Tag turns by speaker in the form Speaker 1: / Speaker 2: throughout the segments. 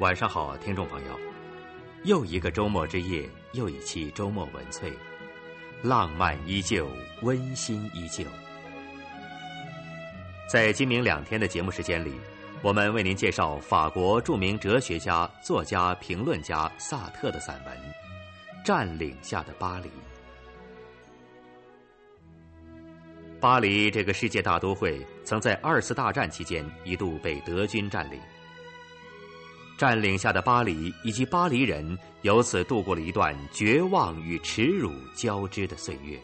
Speaker 1: 晚上好，听众朋友，又一个周末之夜，又一期周末文萃，浪漫依旧，温馨依旧。在今明两天的节目时间里，我们为您介绍法国著名哲学家、作家、评论家萨特的散文《占领下的巴黎》。巴黎这个世界大都会，曾在二次大战期间一度被德军占领。占领下的巴黎以及巴黎人，由此度过了一段绝望与耻辱交织的岁月。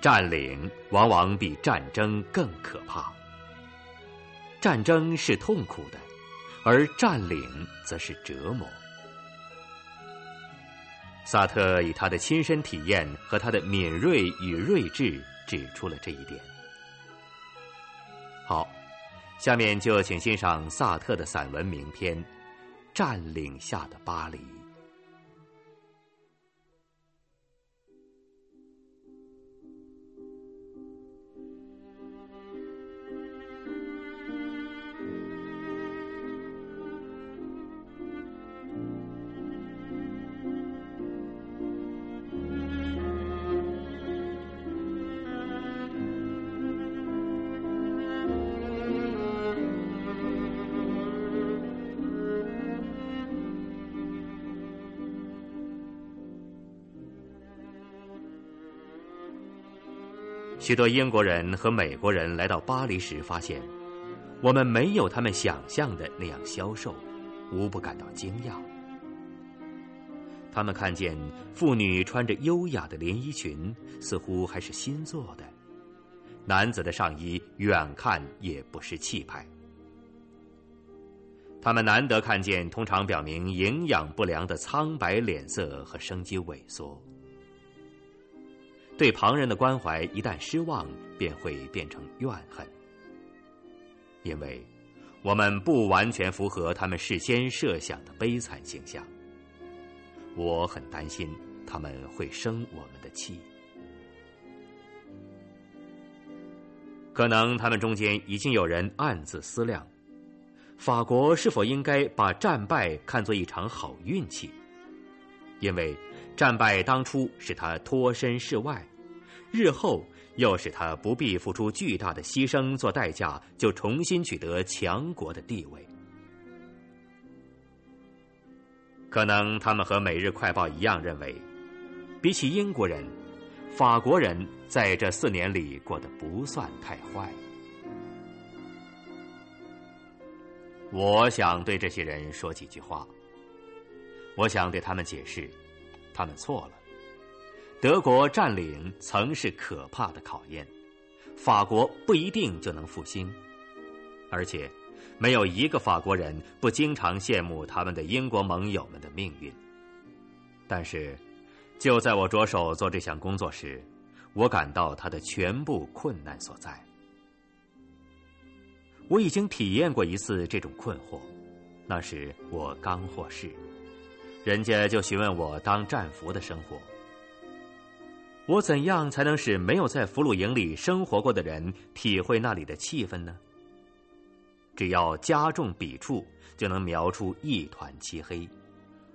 Speaker 1: 占领往往比战争更可怕。战争是痛苦的，而占领则是折磨。萨特以他的亲身体验和他的敏锐与睿智，指出了这一点。好。下面就请欣赏萨特的散文名篇《占领下的巴黎》。许多英国人和美国人来到巴黎时，发现我们没有他们想象的那样消瘦，无不感到惊讶。他们看见妇女穿着优雅的连衣裙，似乎还是新做的；男子的上衣远看也不失气派。他们难得看见通常表明营养不良的苍白脸色和生机萎缩。对旁人的关怀一旦失望，便会变成怨恨，因为我们不完全符合他们事先设想的悲惨形象。我很担心他们会生我们的气。可能他们中间已经有人暗自思量：法国是否应该把战败看作一场好运气？因为。战败当初使他脱身事外，日后又使他不必付出巨大的牺牲做代价，就重新取得强国的地位。可能他们和《每日快报》一样认为，比起英国人，法国人在这四年里过得不算太坏。我想对这些人说几句话。我想对他们解释。他们错了。德国占领曾是可怕的考验，法国不一定就能复兴，而且没有一个法国人不经常羡慕他们的英国盟友们的命运。但是，就在我着手做这项工作时，我感到他的全部困难所在。我已经体验过一次这种困惑，那时我刚获释。人家就询问我当战俘的生活，我怎样才能使没有在俘虏营里生活过的人体会那里的气氛呢？只要加重笔触，就能描出一团漆黑；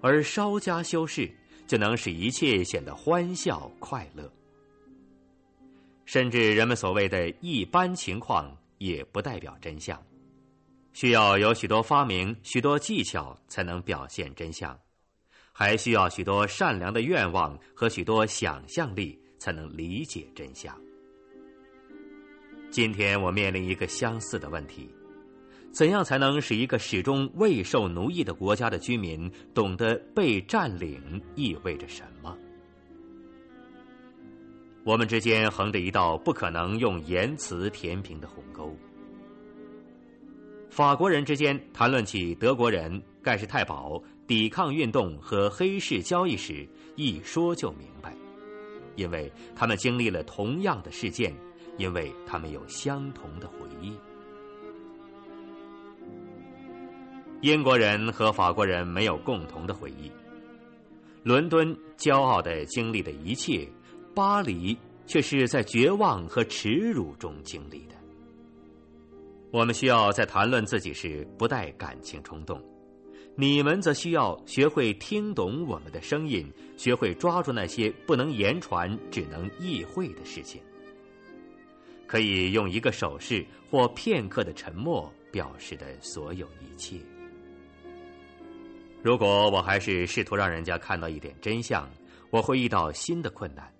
Speaker 1: 而稍加修饰，就能使一切显得欢笑快乐。甚至人们所谓的一般情况，也不代表真相，需要有许多发明、许多技巧，才能表现真相。还需要许多善良的愿望和许多想象力，才能理解真相。今天我面临一个相似的问题：怎样才能使一个始终未受奴役的国家的居民懂得被占领意味着什么？我们之间横着一道不可能用言辞填平的鸿沟。法国人之间谈论起德国人盖世太保。抵抗运动和黑市交易时，一说就明白，因为他们经历了同样的事件，因为他们有相同的回忆。英国人和法国人没有共同的回忆。伦敦骄傲的经历的一切，巴黎却是在绝望和耻辱中经历的。我们需要在谈论自己时不带感情冲动，你们则需要学会听懂我们的声音，学会抓住那些不能言传、只能意会的事情。可以用一个手势或片刻的沉默表示的所有一切。如果我还是试图让人家看到一点真相，我会遇到新的困难。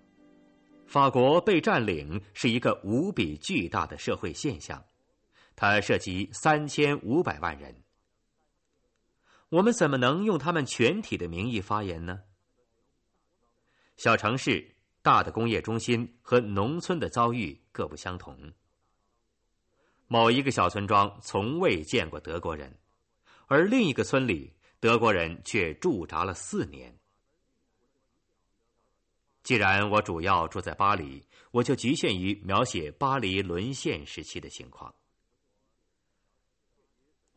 Speaker 1: 法国被占领是一个无比巨大的社会现象，它涉及三千五百万人。我们怎么能用他们全体的名义发言呢？小城市。大的工业中心和农村的遭遇各不相同。某一个小村庄从未见过德国人，而另一个村里德国人却驻扎了四年。既然我主要住在巴黎，我就局限于描写巴黎沦陷时期的情况。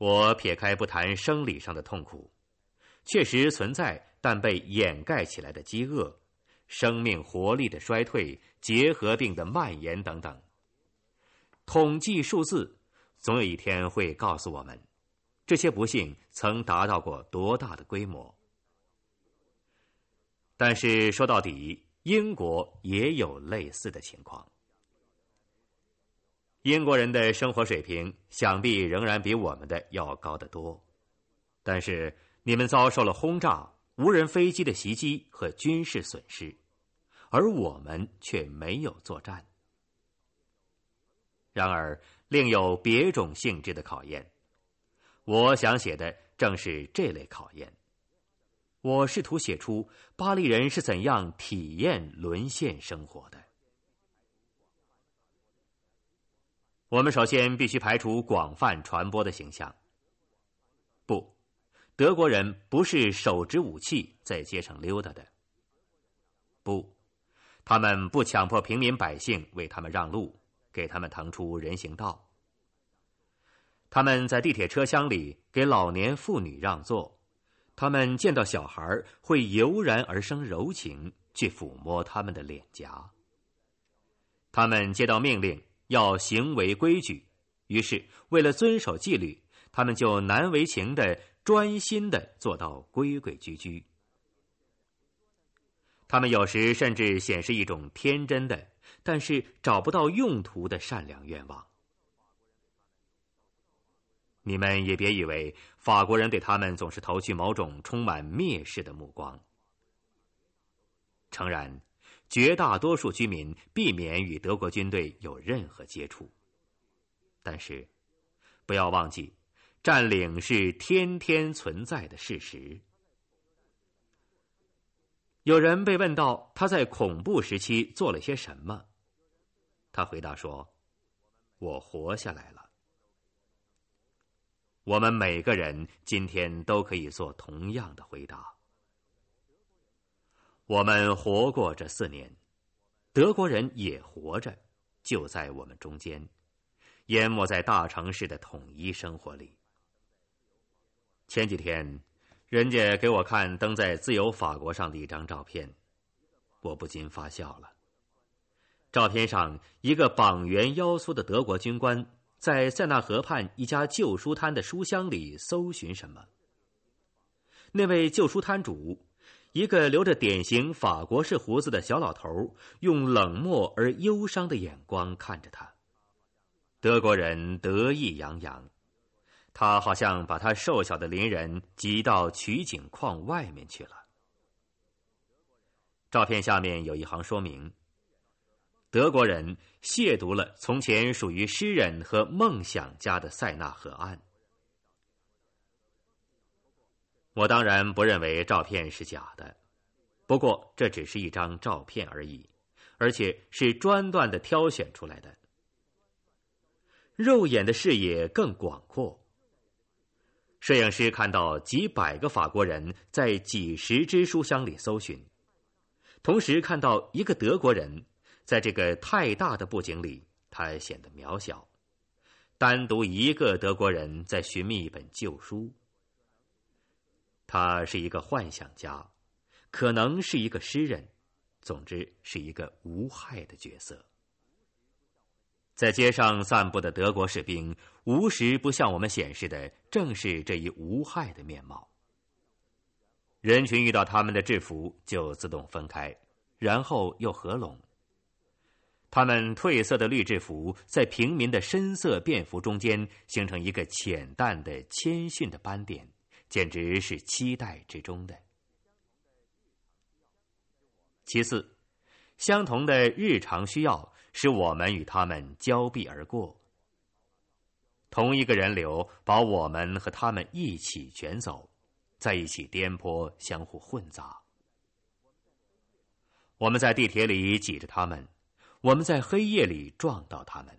Speaker 1: 我撇开不谈生理上的痛苦，确实存在但被掩盖起来的饥饿。生命活力的衰退、结核病的蔓延等等，统计数字总有一天会告诉我们，这些不幸曾达到过多大的规模。但是说到底，英国也有类似的情况。英国人的生活水平想必仍然比我们的要高得多，但是你们遭受了轰炸、无人飞机的袭击和军事损失。而我们却没有作战。然而，另有别种性质的考验。我想写的正是这类考验。我试图写出巴黎人是怎样体验沦陷生活的。我们首先必须排除广泛传播的形象。不，德国人不是手执武器在街上溜达的。不。他们不强迫平民百姓为他们让路，给他们腾出人行道。他们在地铁车厢里给老年妇女让座，他们见到小孩会油然而生柔情，去抚摸他们的脸颊。他们接到命令要行为规矩，于是为了遵守纪律，他们就难为情的专心的做到规规矩矩。他们有时甚至显示一种天真的，但是找不到用途的善良愿望。你们也别以为法国人对他们总是投去某种充满蔑视的目光。诚然，绝大多数居民避免与德国军队有任何接触，但是，不要忘记，占领是天天存在的事实。有人被问到他在恐怖时期做了些什么，他回答说：“我活下来了。”我们每个人今天都可以做同样的回答。我们活过这四年，德国人也活着，就在我们中间，淹没在大城市的统一生活里。前几天。人家给我看登在《自由法国》上的一张照片，我不禁发笑了。照片上，一个膀圆腰粗的德国军官在塞纳河畔一家旧书摊的书箱里搜寻什么。那位旧书摊主，一个留着典型法国式胡子的小老头，用冷漠而忧伤的眼光看着他。德国人得意洋洋。他好像把他瘦小的邻人挤到取景框外面去了。照片下面有一行说明：德国人亵渎了从前属于诗人和梦想家的塞纳河岸。我当然不认为照片是假的，不过这只是一张照片而已，而且是专断的挑选出来的。肉眼的视野更广阔。摄影师看到几百个法国人在几十只书箱里搜寻，同时看到一个德国人在这个太大的布景里，他显得渺小。单独一个德国人在寻觅一本旧书。他是一个幻想家，可能是一个诗人，总之是一个无害的角色。在街上散步的德国士兵，无时不向我们显示的正是这一无害的面貌。人群遇到他们的制服就自动分开，然后又合拢。他们褪色的绿制服在平民的深色便服中间形成一个浅淡的谦逊的斑点，简直是期待之中的。其次，相同的日常需要使我们与他们交臂而过。同一个人流把我们和他们一起卷走，在一起颠簸，相互混杂。我们在地铁里挤着他们，我们在黑夜里撞到他们。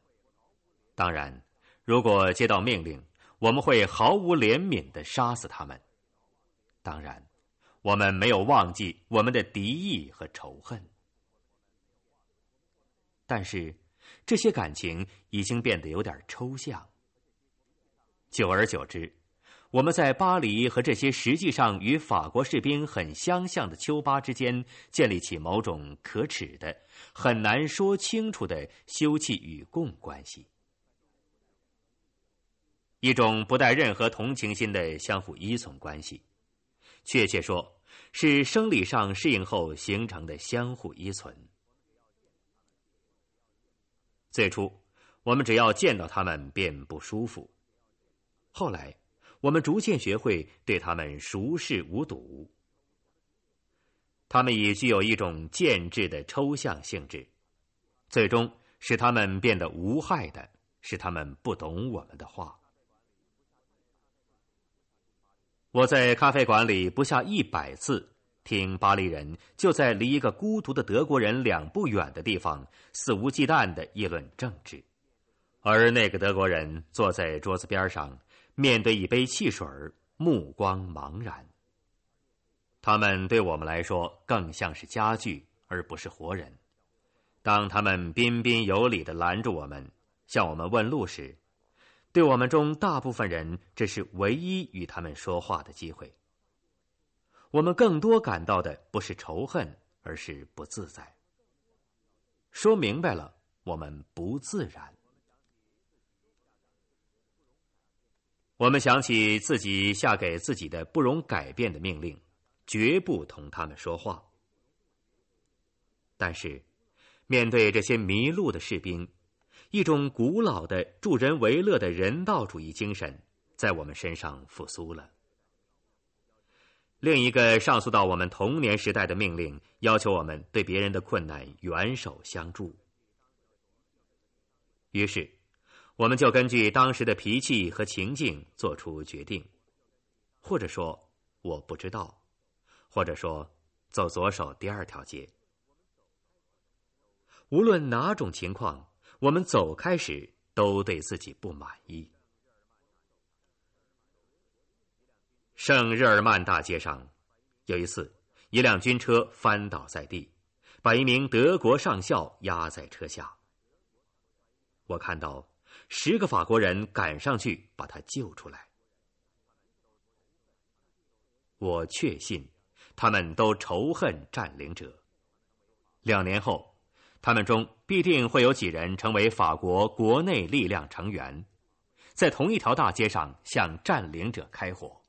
Speaker 1: 当然，如果接到命令，我们会毫无怜悯的杀死他们。当然。我们没有忘记我们的敌意和仇恨，但是这些感情已经变得有点抽象。久而久之，我们在巴黎和这些实际上与法国士兵很相像的丘巴之间建立起某种可耻的、很难说清楚的休戚与共关系，一种不带任何同情心的相互依从关系。确切说，是生理上适应后形成的相互依存。最初，我们只要见到他们便不舒服；后来，我们逐渐学会对他们熟视无睹。他们已具有一种渐质的抽象性质，最终使他们变得无害的，使他们不懂我们的话。我在咖啡馆里不下一百次听巴黎人就在离一个孤独的德国人两步远的地方肆无忌惮的议论政治，而那个德国人坐在桌子边上，面对一杯汽水，目光茫然。他们对我们来说更像是家具，而不是活人。当他们彬彬有礼的拦住我们，向我们问路时，对我们中大部分人，这是唯一与他们说话的机会。我们更多感到的不是仇恨，而是不自在。说明白了，我们不自然。我们想起自己下给自己的不容改变的命令，绝不同他们说话。但是，面对这些迷路的士兵。一种古老的助人为乐的人道主义精神，在我们身上复苏了。另一个上溯到我们童年时代的命令，要求我们对别人的困难援手相助。于是，我们就根据当时的脾气和情境做出决定，或者说我不知道，或者说走左手第二条街。无论哪种情况。我们走开时，都对自己不满意。圣日耳曼大街上，有一次，一辆军车翻倒在地，把一名德国上校压在车下。我看到十个法国人赶上去把他救出来。我确信，他们都仇恨占领者。两年后。他们中必定会有几人成为法国国内力量成员，在同一条大街上向占领者开火。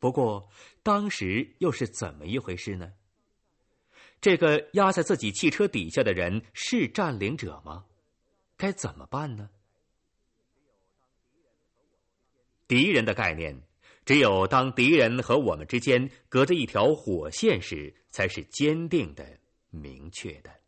Speaker 1: 不过，当时又是怎么一回事呢？这个压在自己汽车底下的人是占领者吗？该怎么办呢？敌人的概念，只有当敌人和我们之间隔着一条火线时，才是坚定的。明确的。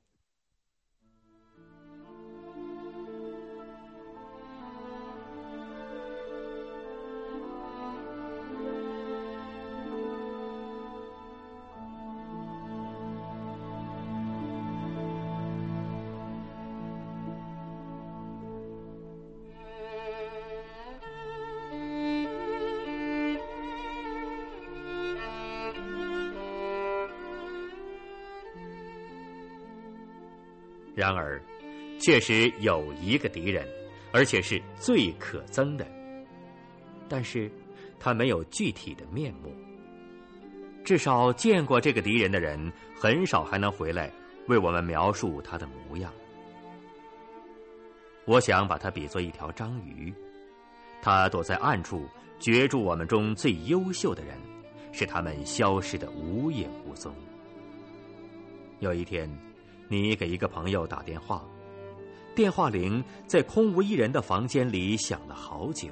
Speaker 1: 确实有一个敌人，而且是最可憎的。但是，他没有具体的面目。至少见过这个敌人的人，很少还能回来为我们描述他的模样。我想把它比作一条章鱼，它躲在暗处，攫住我们中最优秀的人，使他们消失的无影无踪。有一天，你给一个朋友打电话，电话铃在空无一人的房间里响了好久。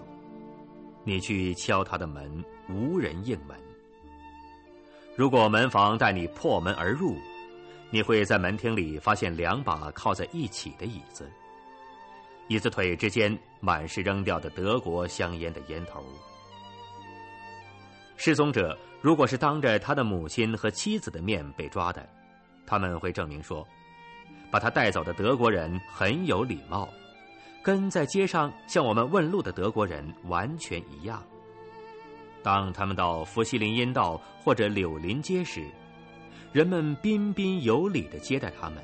Speaker 1: 你去敲他的门，无人应门。如果门房带你破门而入，你会在门厅里发现两把靠在一起的椅子，椅子腿之间满是扔掉的德国香烟的烟头。失踪者如果是当着他的母亲和妻子的面被抓的。他们会证明说，把他带走的德国人很有礼貌，跟在街上向我们问路的德国人完全一样。当他们到弗西林荫道或者柳林街时，人们彬彬有礼的接待他们。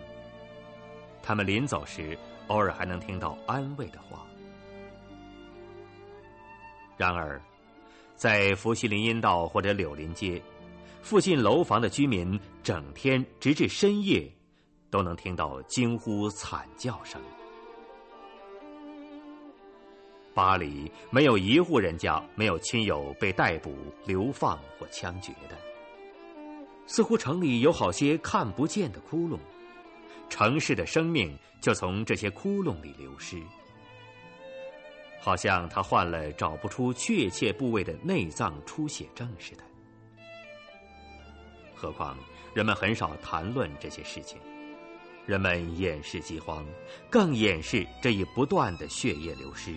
Speaker 1: 他们临走时，偶尔还能听到安慰的话。然而，在弗西林荫道或者柳林街。附近楼房的居民整天直至深夜，都能听到惊呼惨叫声。巴黎没有一户人家没有亲友被逮捕、流放或枪决的。似乎城里有好些看不见的窟窿，城市的生命就从这些窟窿里流失，好像他患了找不出确切部位的内脏出血症似的。何况人们很少谈论这些事情，人们掩饰饥荒，更掩饰这一不断的血液流失。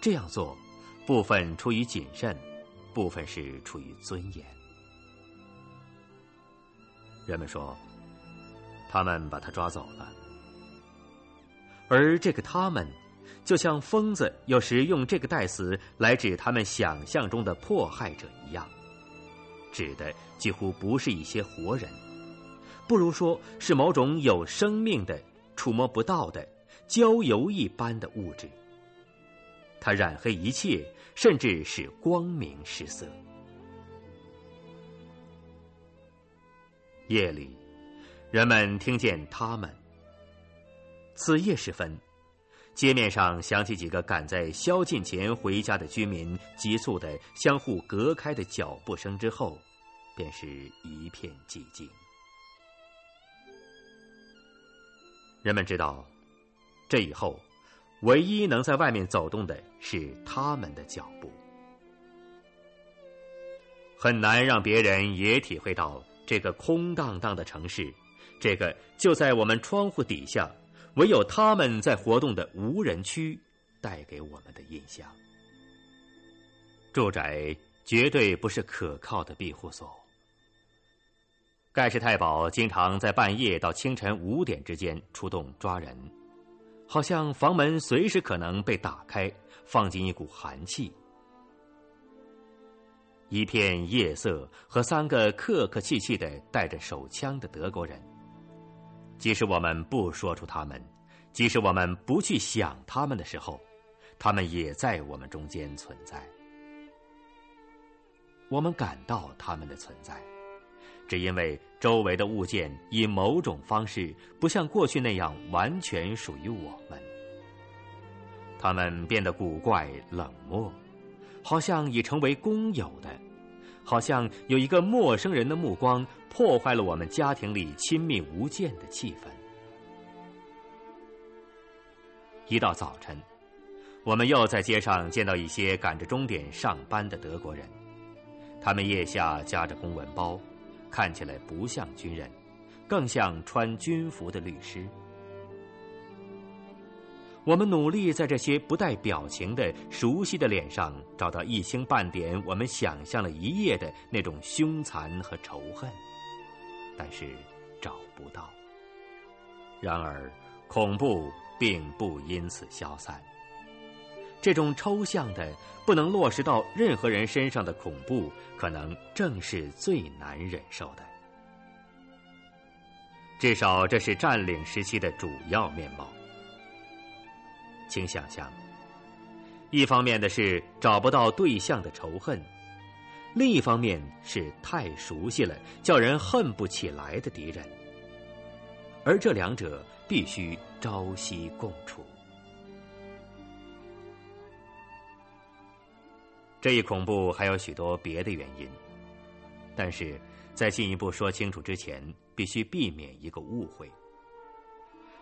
Speaker 1: 这样做，部分出于谨慎，部分是出于尊严。人们说，他们把他抓走了，而这个他们，就像疯子有时用这个代词来指他们想象中的迫害者一样。指的几乎不是一些活人，不如说是某种有生命的、触摸不到的焦油一般的物质。它染黑一切，甚至使光明失色。夜里，人们听见他们。子夜时分，街面上响起几个赶在宵禁前回家的居民急促的相互隔开的脚步声之后。便是一片寂静。人们知道，这以后，唯一能在外面走动的是他们的脚步。很难让别人也体会到这个空荡荡的城市，这个就在我们窗户底下，唯有他们在活动的无人区，带给我们的印象。住宅绝对不是可靠的庇护所。盖世太保经常在半夜到清晨五点之间出动抓人，好像房门随时可能被打开，放进一股寒气。一片夜色和三个客客气气的带着手枪的德国人，即使我们不说出他们，即使我们不去想他们的时候，他们也在我们中间存在。我们感到他们的存在。是因为周围的物件以某种方式不像过去那样完全属于我们，他们变得古怪冷漠，好像已成为公有的，好像有一个陌生人的目光破坏了我们家庭里亲密无间的气氛。一到早晨，我们又在街上见到一些赶着钟点上班的德国人，他们腋下夹着公文包。看起来不像军人，更像穿军服的律师。我们努力在这些不带表情的熟悉的脸上找到一星半点我们想象了一夜的那种凶残和仇恨，但是找不到。然而，恐怖并不因此消散。这种抽象的、不能落实到任何人身上的恐怖，可能正是最难忍受的。至少，这是占领时期的主要面貌。请想象，一方面的是找不到对象的仇恨，另一方面是太熟悉了，叫人恨不起来的敌人。而这两者。必须朝夕共处。这一恐怖还有许多别的原因，但是在进一步说清楚之前，必须避免一个误会。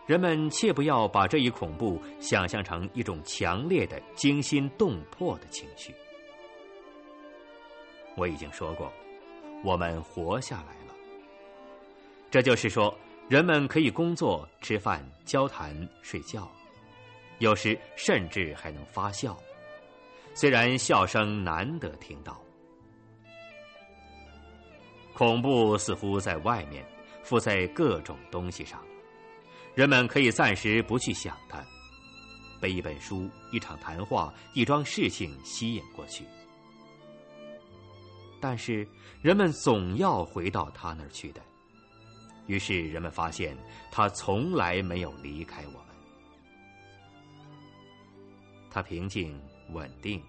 Speaker 1: 人们切不要把这一恐怖想象成一种强烈的惊心动魄的情绪。我已经说过，我们活下来了。这就是说，人们可以工作、吃饭、交谈、睡觉，有时甚至还能发笑。虽然笑声难得听到，恐怖似乎在外面，附在各种东西上，人们可以暂时不去想它，被一本书、一场谈话、一桩事情吸引过去。但是人们总要回到他那儿去的，于是人们发现他从来没有离开我们。他平静稳定，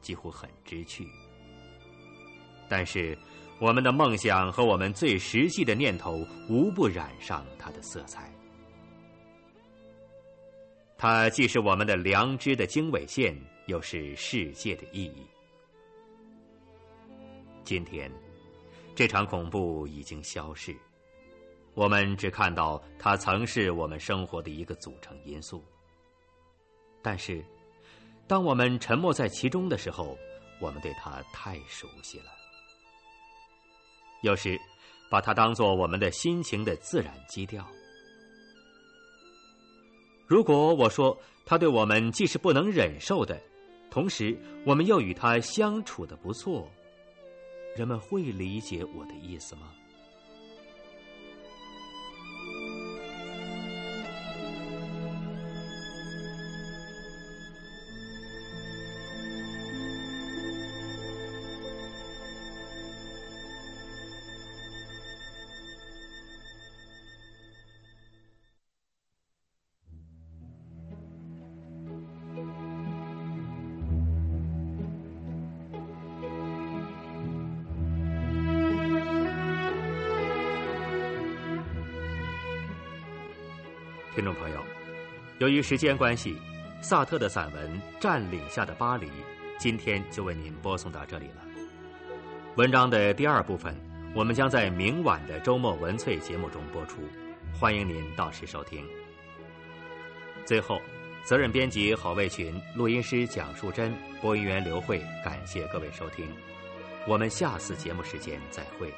Speaker 1: 几乎很知趣。但是我们的梦想和我们最实际的念头无不染上它的色彩。它既是我们的良知的经纬线，又是世界的意义。今天，这场恐怖已经消逝，我们只看到它曾是我们生活的一个组成因素。但是，当我们沉没在其中的时候，我们对它太熟悉了。有时，把它当做我们的心情的自然基调。如果我说它对我们既是不能忍受的，同时我们又与它相处的不错。人们会理解我的意思吗？由于时间关系，萨特的散文《占领下的巴黎》今天就为您播送到这里了。文章的第二部分，我们将在明晚的周末文萃节目中播出，欢迎您到时收听。最后，责任编辑郝卫群，录音师蒋树珍，播音员刘慧，感谢各位收听，我们下次节目时间再会。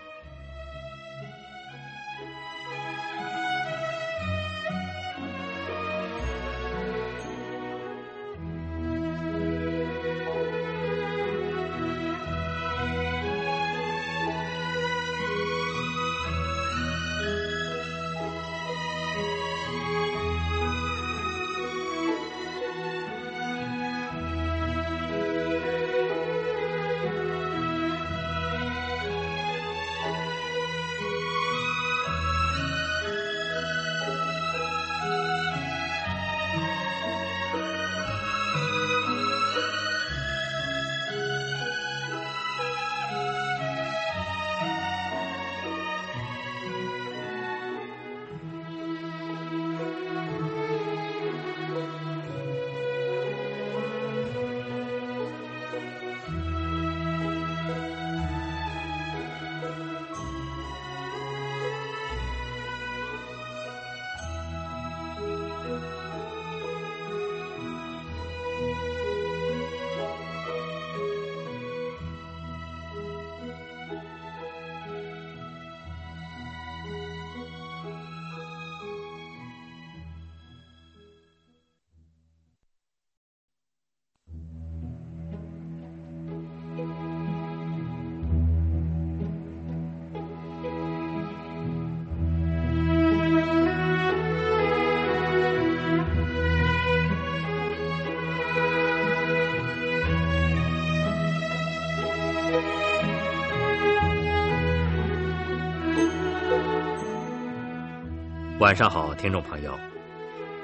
Speaker 1: 晚上好，听众朋友，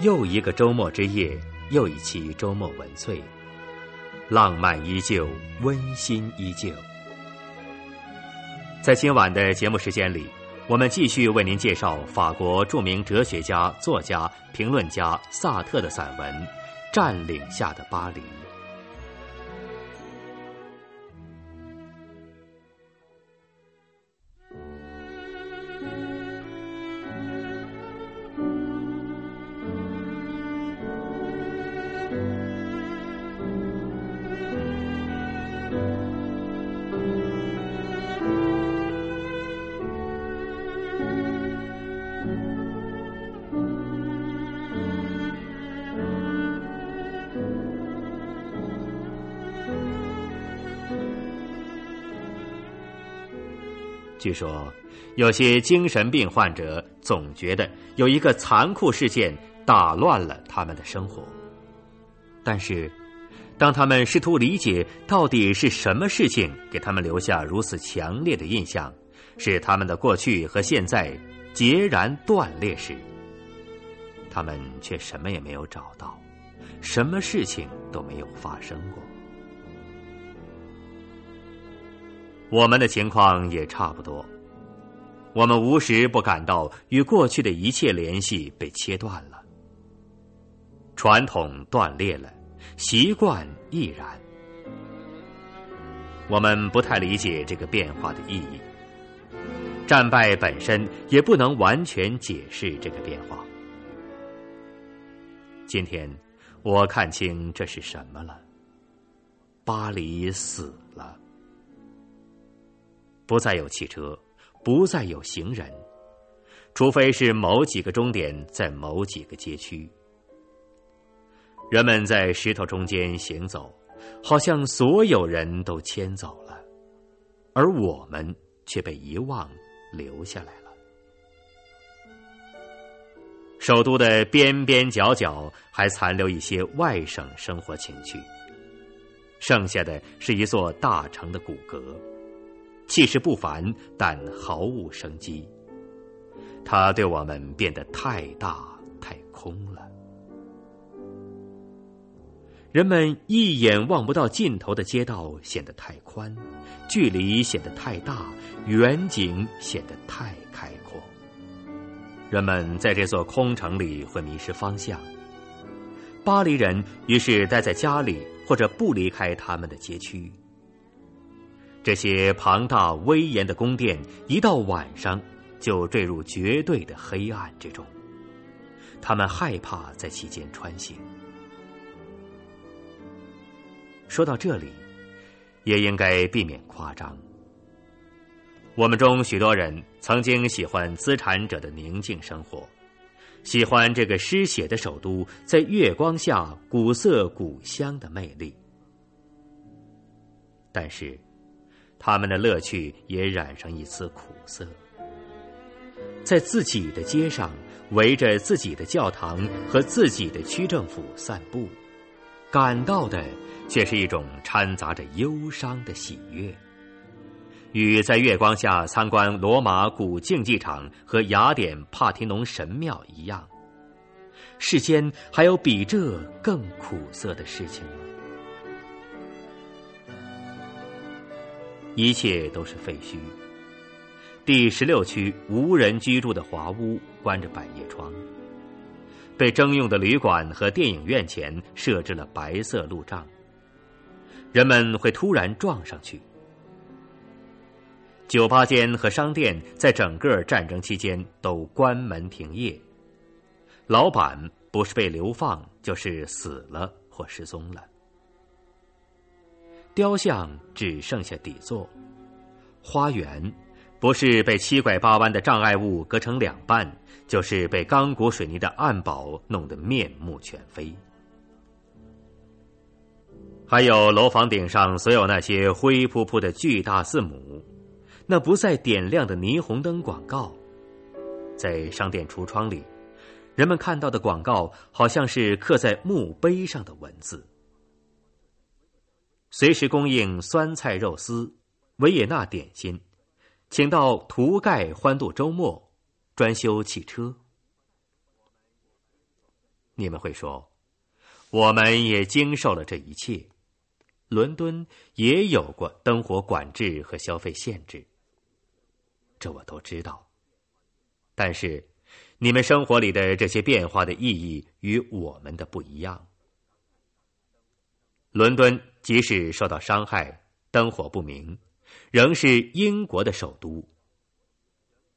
Speaker 1: 又一个周末之夜，又一期周末文萃，浪漫依旧，温馨依旧。在今晚的节目时间里，我们继续为您介绍法国著名哲学家、作家、评论家萨特的散文《占领下的巴黎》。说，有些精神病患者总觉得有一个残酷事件打乱了他们的生活。但是，当他们试图理解到底是什么事情给他们留下如此强烈的印象，使他们的过去和现在截然断裂时，他们却什么也没有找到，什么事情都没有发生过。我们的情况也差不多，我们无时不感到与过去的一切联系被切断了，传统断裂了，习惯亦然。我们不太理解这个变化的意义，战败本身也不能完全解释这个变化。今天，我看清这是什么了：巴黎死。不再有汽车，不再有行人，除非是某几个终点在某几个街区。人们在石头中间行走，好像所有人都迁走了，而我们却被遗忘留下来了。首都的边边角角还残留一些外省生活情趣，剩下的是一座大城的骨骼。气势不凡，但毫无生机。它对我们变得太大、太空了。人们一眼望不到尽头的街道显得太宽，距离显得太大，远景显得太开阔。人们在这座空城里会迷失方向。巴黎人于是待在家里，或者不离开他们的街区。这些庞大威严的宫殿，一到晚上就坠入绝对的黑暗之中。他们害怕在其间穿行。说到这里，也应该避免夸张。我们中许多人曾经喜欢资产者的宁静生活，喜欢这个失血的首都在月光下古色古香的魅力，但是。他们的乐趣也染上一丝苦涩，在自己的街上，围着自己的教堂和自己的区政府散步，感到的却是一种掺杂着忧伤的喜悦，与在月光下参观罗马古竞技场和雅典帕提农神庙一样。世间还有比这更苦涩的事情吗？一切都是废墟。第十六区无人居住的华屋关着百叶窗，被征用的旅馆和电影院前设置了白色路障。人们会突然撞上去。酒吧间和商店在整个战争期间都关门停业。老板不是被流放，就是死了或失踪了。雕像只剩下底座，花园不是被七拐八弯的障碍物隔成两半，就是被钢骨水泥的暗堡弄得面目全非。还有楼房顶上所有那些灰扑扑的巨大字母，那不再点亮的霓虹灯广告，在商店橱窗里，人们看到的广告好像是刻在墓碑上的文字。随时供应酸菜肉丝、维也纳点心，请到涂盖欢度周末，专修汽车。你们会说，我们也经受了这一切。伦敦也有过灯火管制和消费限制，这我都知道。但是，你们生活里的这些变化的意义与我们的不一样。伦敦即使受到伤害，灯火不明，仍是英国的首都；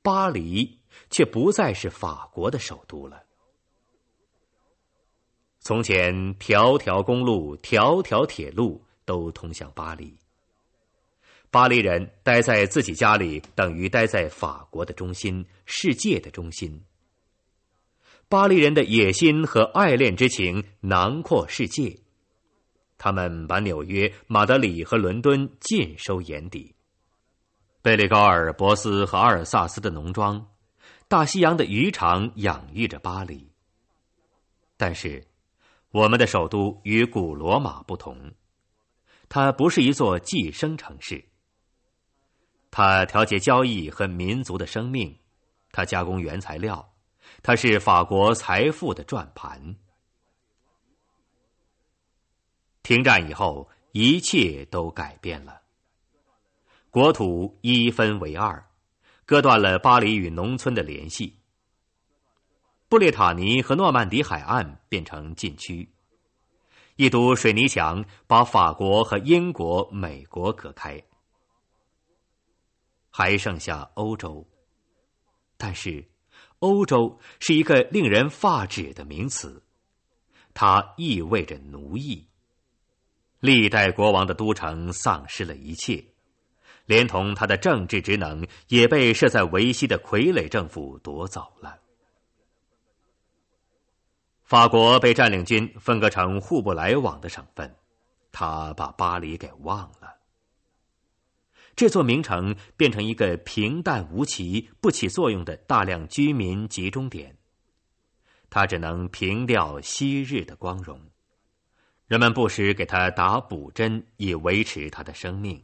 Speaker 1: 巴黎却不再是法国的首都了。从前，条条公路、条条铁路都通向巴黎。巴黎人待在自己家里，等于待在法国的中心、世界的中心。巴黎人的野心和爱恋之情囊括世界，他们把纽约、马德里和伦敦尽收眼底。贝利高尔、博斯和阿尔萨斯的农庄，大西洋的渔场养育着巴黎。但是，我们的首都与古罗马不同，它不是一座寄生城市。它调节交易和民族的生命，它加工原材料，它是法国财富的转盘。停战以后，一切都改变了。国土一分为二，割断了巴黎与农村的联系。布列塔尼和诺曼底海岸变成禁区，一堵水泥墙把法国和英国、美国隔开。还剩下欧洲，但是，欧洲是一个令人发指的名词，它意味着奴役。历代国王的都城丧失了一切，连同他的政治职能也被设在维希的傀儡政府夺走了。法国被占领军分割成互不来往的省份，他把巴黎给忘了。这座名城变成一个平淡无奇、不起作用的大量居民集中点，它只能凭吊昔日的光荣。人们不时给他打补针，以维持他的生命，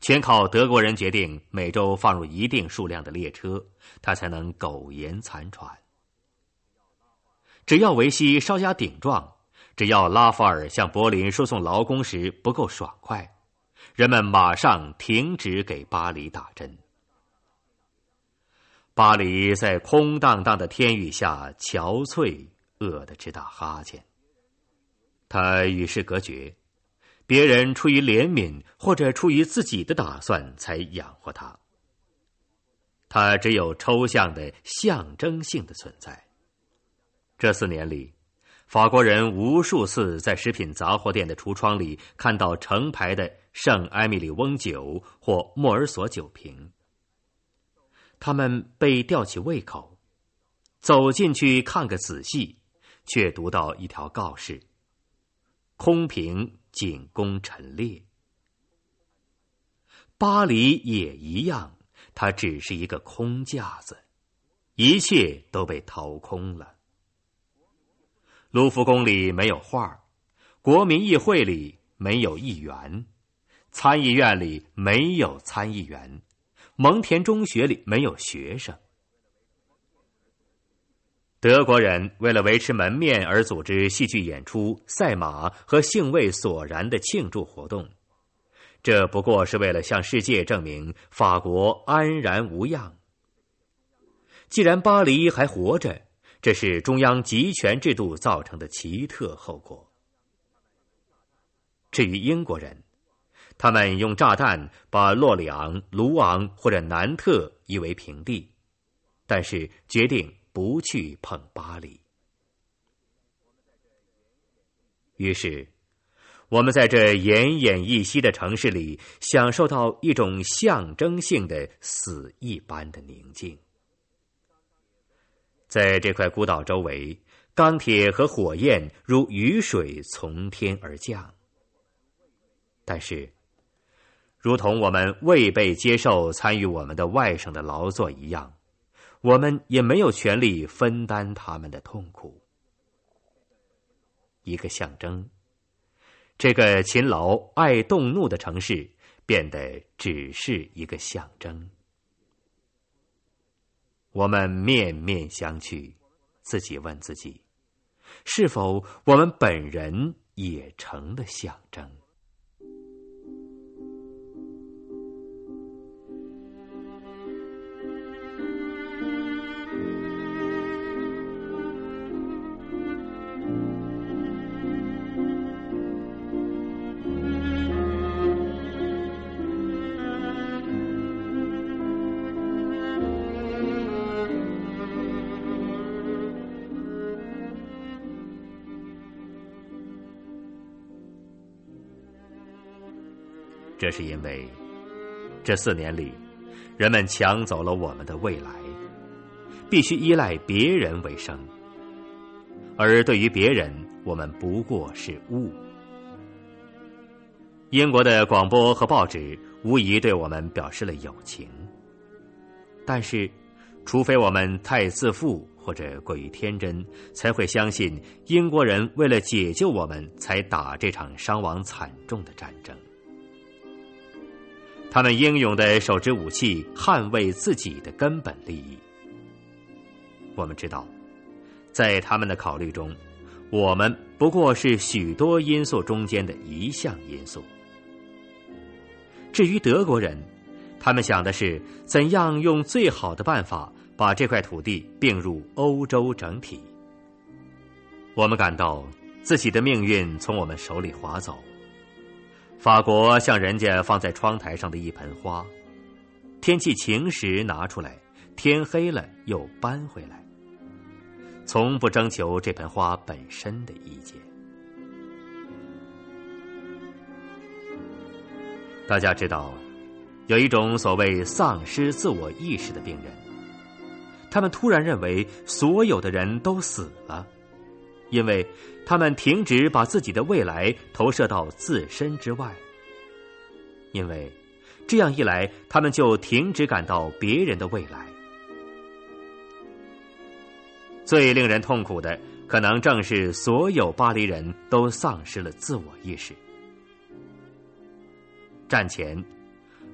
Speaker 1: 全靠德国人决定每周放入一定数量的列车，他才能苟延残喘。只要维希稍加顶撞，只要拉法尔向柏林输送劳工时不够爽快。人们马上停止给巴黎打针。巴黎在空荡荡的天宇下憔悴，饿得直打哈欠。他与世隔绝，别人出于怜悯或者出于自己的打算才养活他。他只有抽象的象征性的存在。这四年里。法国人无数次在食品杂货店的橱窗里看到成排的圣埃米里翁酒或莫尔索酒瓶，他们被吊起胃口，走进去看个仔细，却读到一条告示：空瓶仅供陈列。巴黎也一样，它只是一个空架子，一切都被掏空了。卢浮宫里没有画国民议会里没有议员，参议院里没有参议员，蒙田中学里没有学生。德国人为了维持门面而组织戏剧演出、赛马和兴味索然的庆祝活动，这不过是为了向世界证明法国安然无恙。既然巴黎还活着。这是中央集权制度造成的奇特后果。至于英国人，他们用炸弹把洛里昂、卢昂或者南特夷为平地，但是决定不去碰巴黎。于是，我们在这奄奄一息的城市里，享受到一种象征性的死一般的宁静。在这块孤岛周围，钢铁和火焰如雨水从天而降。但是，如同我们未被接受参与我们的外省的劳作一样，我们也没有权利分担他们的痛苦。一个象征，这个勤劳爱动怒的城市，变得只是一个象征。我们面面相觑，自己问自己：是否我们本人也成了象征？是因为这四年里，人们抢走了我们的未来，必须依赖别人为生。而对于别人，我们不过是物。英国的广播和报纸无疑对我们表示了友情，但是，除非我们太自负或者过于天真，才会相信英国人为了解救我们才打这场伤亡惨重的战争。他们英勇的手执武器，捍卫自己的根本利益。我们知道，在他们的考虑中，我们不过是许多因素中间的一项因素。至于德国人，他们想的是怎样用最好的办法把这块土地并入欧洲整体。我们感到自己的命运从我们手里划走。法国像人家放在窗台上的一盆花，天气晴时拿出来，天黑了又搬回来，从不征求这盆花本身的意见。大家知道，有一种所谓丧失自我意识的病人，他们突然认为所有的人都死了。因为他们停止把自己的未来投射到自身之外，因为这样一来，他们就停止感到别人的未来。最令人痛苦的，可能正是所有巴黎人都丧失了自我意识。战前，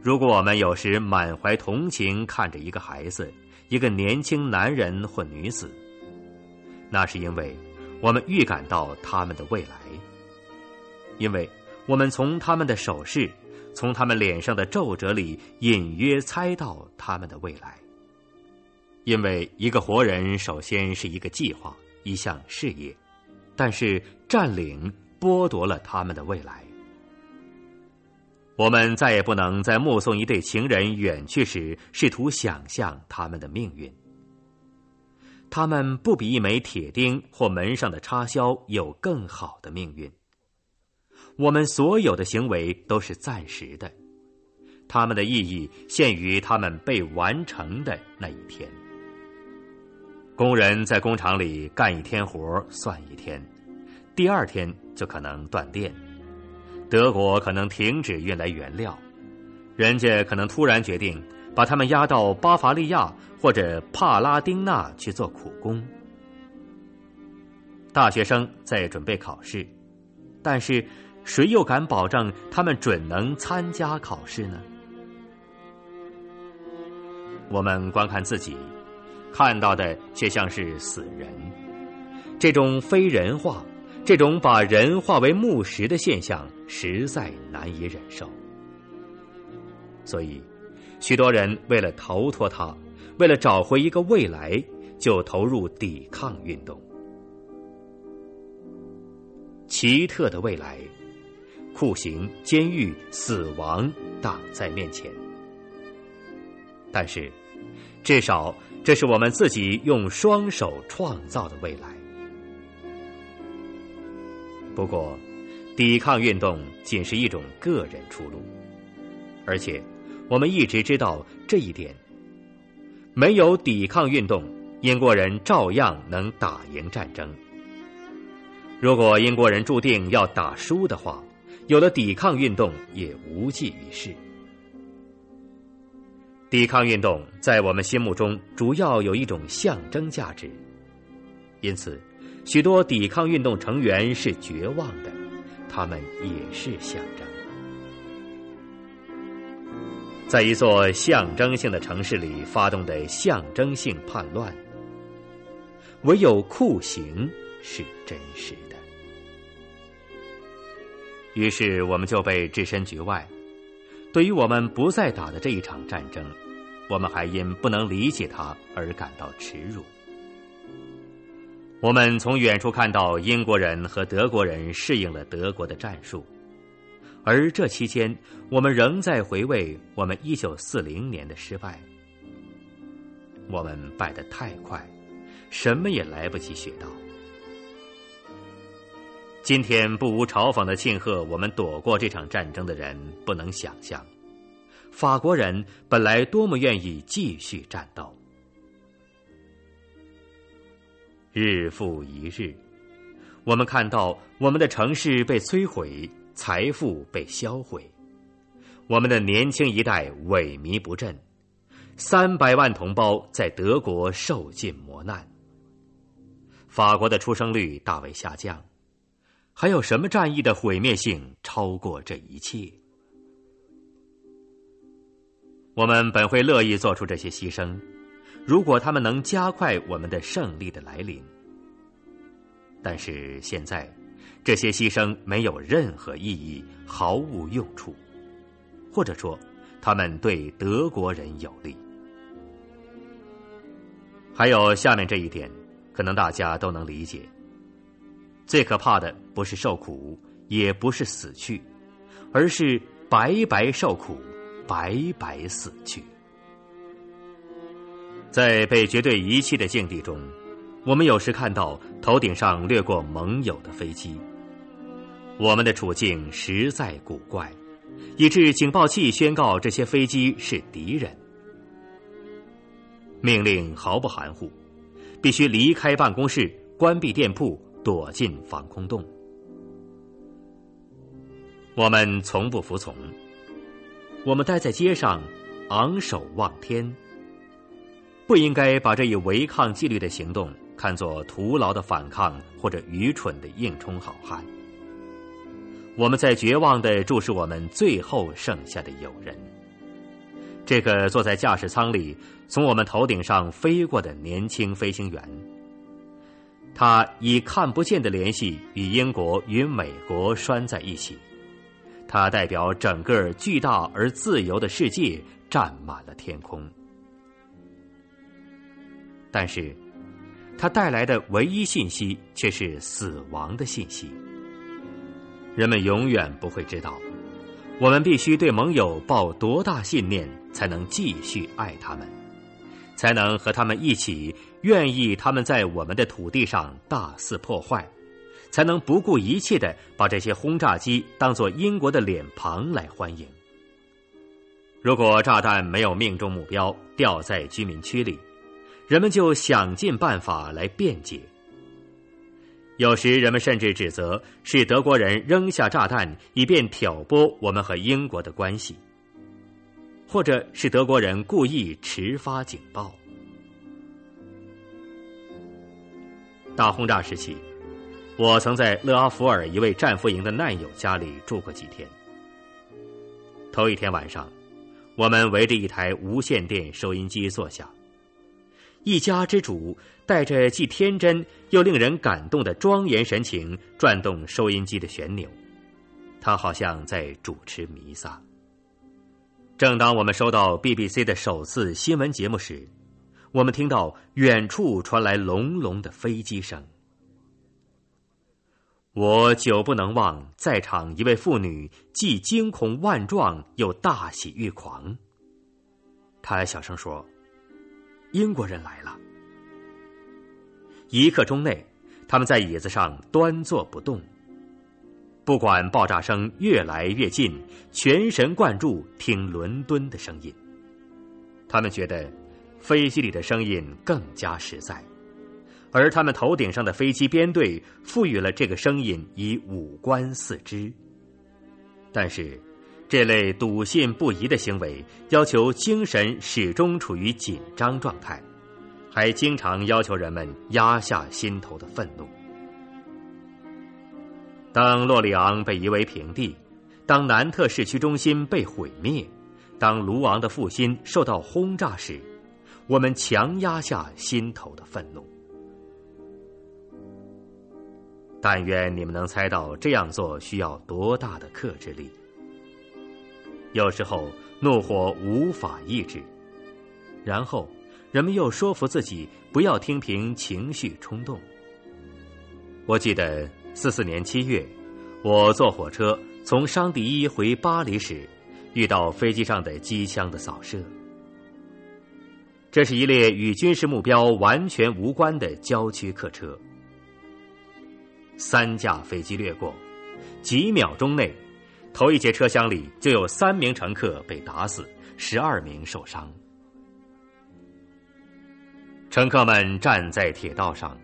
Speaker 1: 如果我们有时满怀同情看着一个孩子、一个年轻男人或女子，那是因为。我们预感到他们的未来，因为我们从他们的手势、从他们脸上的皱褶里隐约猜到他们的未来。因为一个活人首先是一个计划、一项事业，但是占领剥夺了他们的未来。我们再也不能在目送一对情人远去时，试图想象他们的命运。他们不比一枚铁钉或门上的插销有更好的命运。我们所有的行为都是暂时的，他们的意义限于他们被完成的那一天。工人在工厂里干一天活算一天，第二天就可能断电。德国可能停止运来原料，人家可能突然决定。把他们押到巴伐利亚或者帕拉丁纳去做苦工。大学生在准备考试，但是谁又敢保证他们准能参加考试呢？我们观看自己，看到的却像是死人。这种非人化，这种把人化为木石的现象，实在难以忍受。所以。许多人为了逃脱它，为了找回一个未来，就投入抵抗运动。奇特的未来，酷刑、监狱、死亡挡在面前。但是，至少这是我们自己用双手创造的未来。不过，抵抗运动仅是一种个人出路，而且。我们一直知道这一点。没有抵抗运动，英国人照样能打赢战争。如果英国人注定要打输的话，有了抵抗运动也无济于事。抵抗运动在我们心目中主要有一种象征价值，因此，许多抵抗运动成员是绝望的，他们也是象征。在一座象征性的城市里发动的象征性叛乱，唯有酷刑是真实的。于是我们就被置身局外。对于我们不再打的这一场战争，我们还因不能理解它而感到耻辱。我们从远处看到英国人和德国人适应了德国的战术。而这期间，我们仍在回味我们一九四零年的失败。我们败得太快，什么也来不及学到。今天不无嘲讽的庆贺我们躲过这场战争的人，不能想象，法国人本来多么愿意继续战斗。日复一日，我们看到我们的城市被摧毁，财富被销毁，我们的年轻一代萎靡不振，三百万同胞在德国受尽磨难，法国的出生率大为下降。还有什么战役的毁灭性超过这一切？我们本会乐意做出这些牺牲，如果他们能加快我们的胜利的来临。但是现在，这些牺牲没有任何意义，毫无用处，或者说，他们对德国人有利。还有下面这一点，可能大家都能理解。最可怕的不是受苦，也不是死去，而是白白受苦，白白死去。在被绝对遗弃的境地中，我们有时看到头顶上掠过盟友的飞机。我们的处境实在古怪，以致警报器宣告这些飞机是敌人。命令毫不含糊，必须离开办公室，关闭店铺。躲进防空洞，我们从不服从。我们待在街上，昂首望天。不应该把这一违抗纪律的行动看作徒劳的反抗或者愚蠢的硬冲好汉。我们在绝望的注视我们最后剩下的友人，这个坐在驾驶舱里从我们头顶上飞过的年轻飞行员。他以看不见的联系与英国与美国拴在一起，他代表整个巨大而自由的世界，占满了天空。但是，他带来的唯一信息却是死亡的信息。人们永远不会知道，我们必须对盟友抱多大信念，才能继续爱他们。才能和他们一起，愿意他们在我们的土地上大肆破坏，才能不顾一切的把这些轰炸机当做英国的脸庞来欢迎。如果炸弹没有命中目标，掉在居民区里，人们就想尽办法来辩解。有时人们甚至指责是德国人扔下炸弹，以便挑拨我们和英国的关系。或者是德国人故意迟发警报。大轰炸时期，我曾在勒阿弗尔一位战俘营的难友家里住过几天。头一天晚上，我们围着一台无线电收音机坐下，一家之主带着既天真又令人感动的庄严神情转动收音机的旋钮，他好像在主持弥撒。正当我们收到 BBC 的首次新闻节目时，我们听到远处传来隆隆的飞机声。我久不能忘在场一位妇女，既惊恐万状，又大喜欲狂。她小声说：“英国人来了。”一刻钟内，他们在椅子上端坐不动。不管爆炸声越来越近，全神贯注听伦敦的声音。他们觉得飞机里的声音更加实在，而他们头顶上的飞机编队赋予了这个声音以五官四肢。但是，这类笃信不疑的行为要求精神始终处于紧张状态，还经常要求人们压下心头的愤怒。当洛里昂被夷为平地，当南特市区中心被毁灭，当卢昂的复兴受到轰炸时，我们强压下心头的愤怒。但愿你们能猜到这样做需要多大的克制力。有时候怒火无法抑制，然后人们又说服自己不要听凭情绪冲动。我记得。四四年七月，我坐火车从商第一回巴黎时，遇到飞机上的机枪的扫射。这是一列与军事目标完全无关的郊区客车。三架飞机掠过，几秒钟内，头一节车厢里就有三名乘客被打死，十二名受伤。乘客们站在铁道上，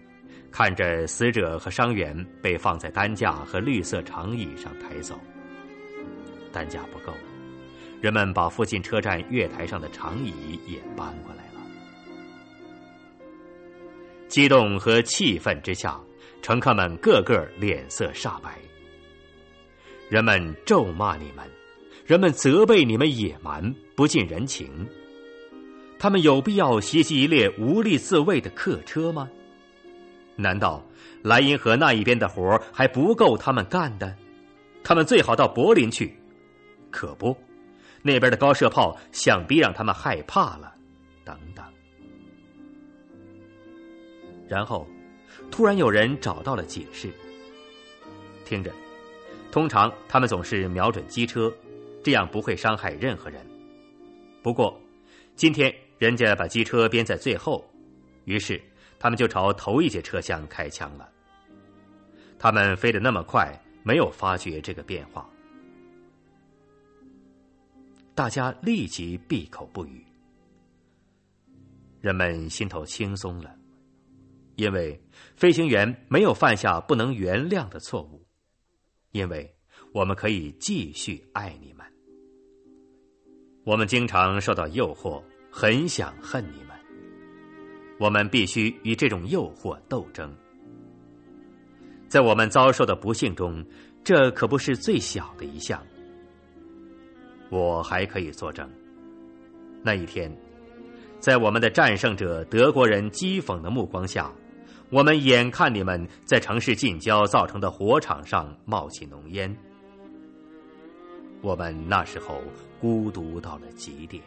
Speaker 1: 看着死者和伤员被放在担架和绿色长椅上抬走。担架不够，人们把附近车站月台上的长椅也搬过来了。激动和气愤之下，乘客们个个脸色煞白。人们咒骂你们，人们责备你们野蛮不近人情。他们有必要袭击一列无力自卫的客车吗？难道莱茵河那一边的活还不够他们干的？他们最好到柏林去。可不，那边的高射炮想必让他们害怕了。等等。然后，突然有人找到了解释。听着，通常他们总是瞄准机车，这样不会伤害任何人。不过，今天。人家把机车编在最后，于是他们就朝头一节车厢开枪了。他们飞得那么快，没有发觉这个变化。大家立即闭口不语。人们心头轻松了，因为飞行员没有犯下不能原谅的错误，因为我们可以继续爱你们。我们经常受到诱惑。很想恨你们，我们必须与这种诱惑斗争。在我们遭受的不幸中，这可不是最小的一项。我还可以作证，那一天，在我们的战胜者德国人讥讽的目光下，我们眼看你们在城市近郊造成的火场上冒起浓烟，我们那时候孤独到了极点。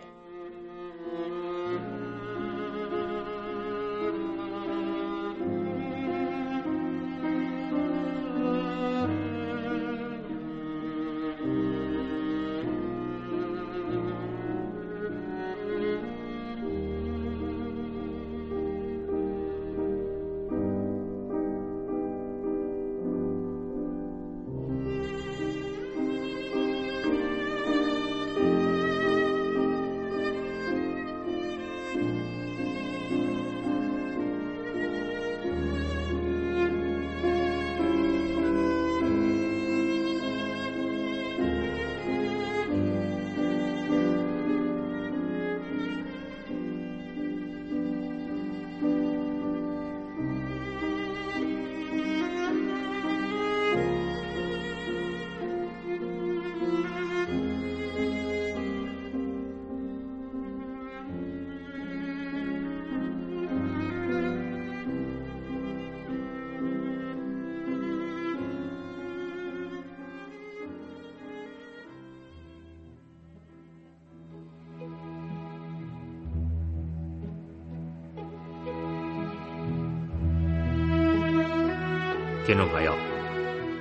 Speaker 1: 听众朋友，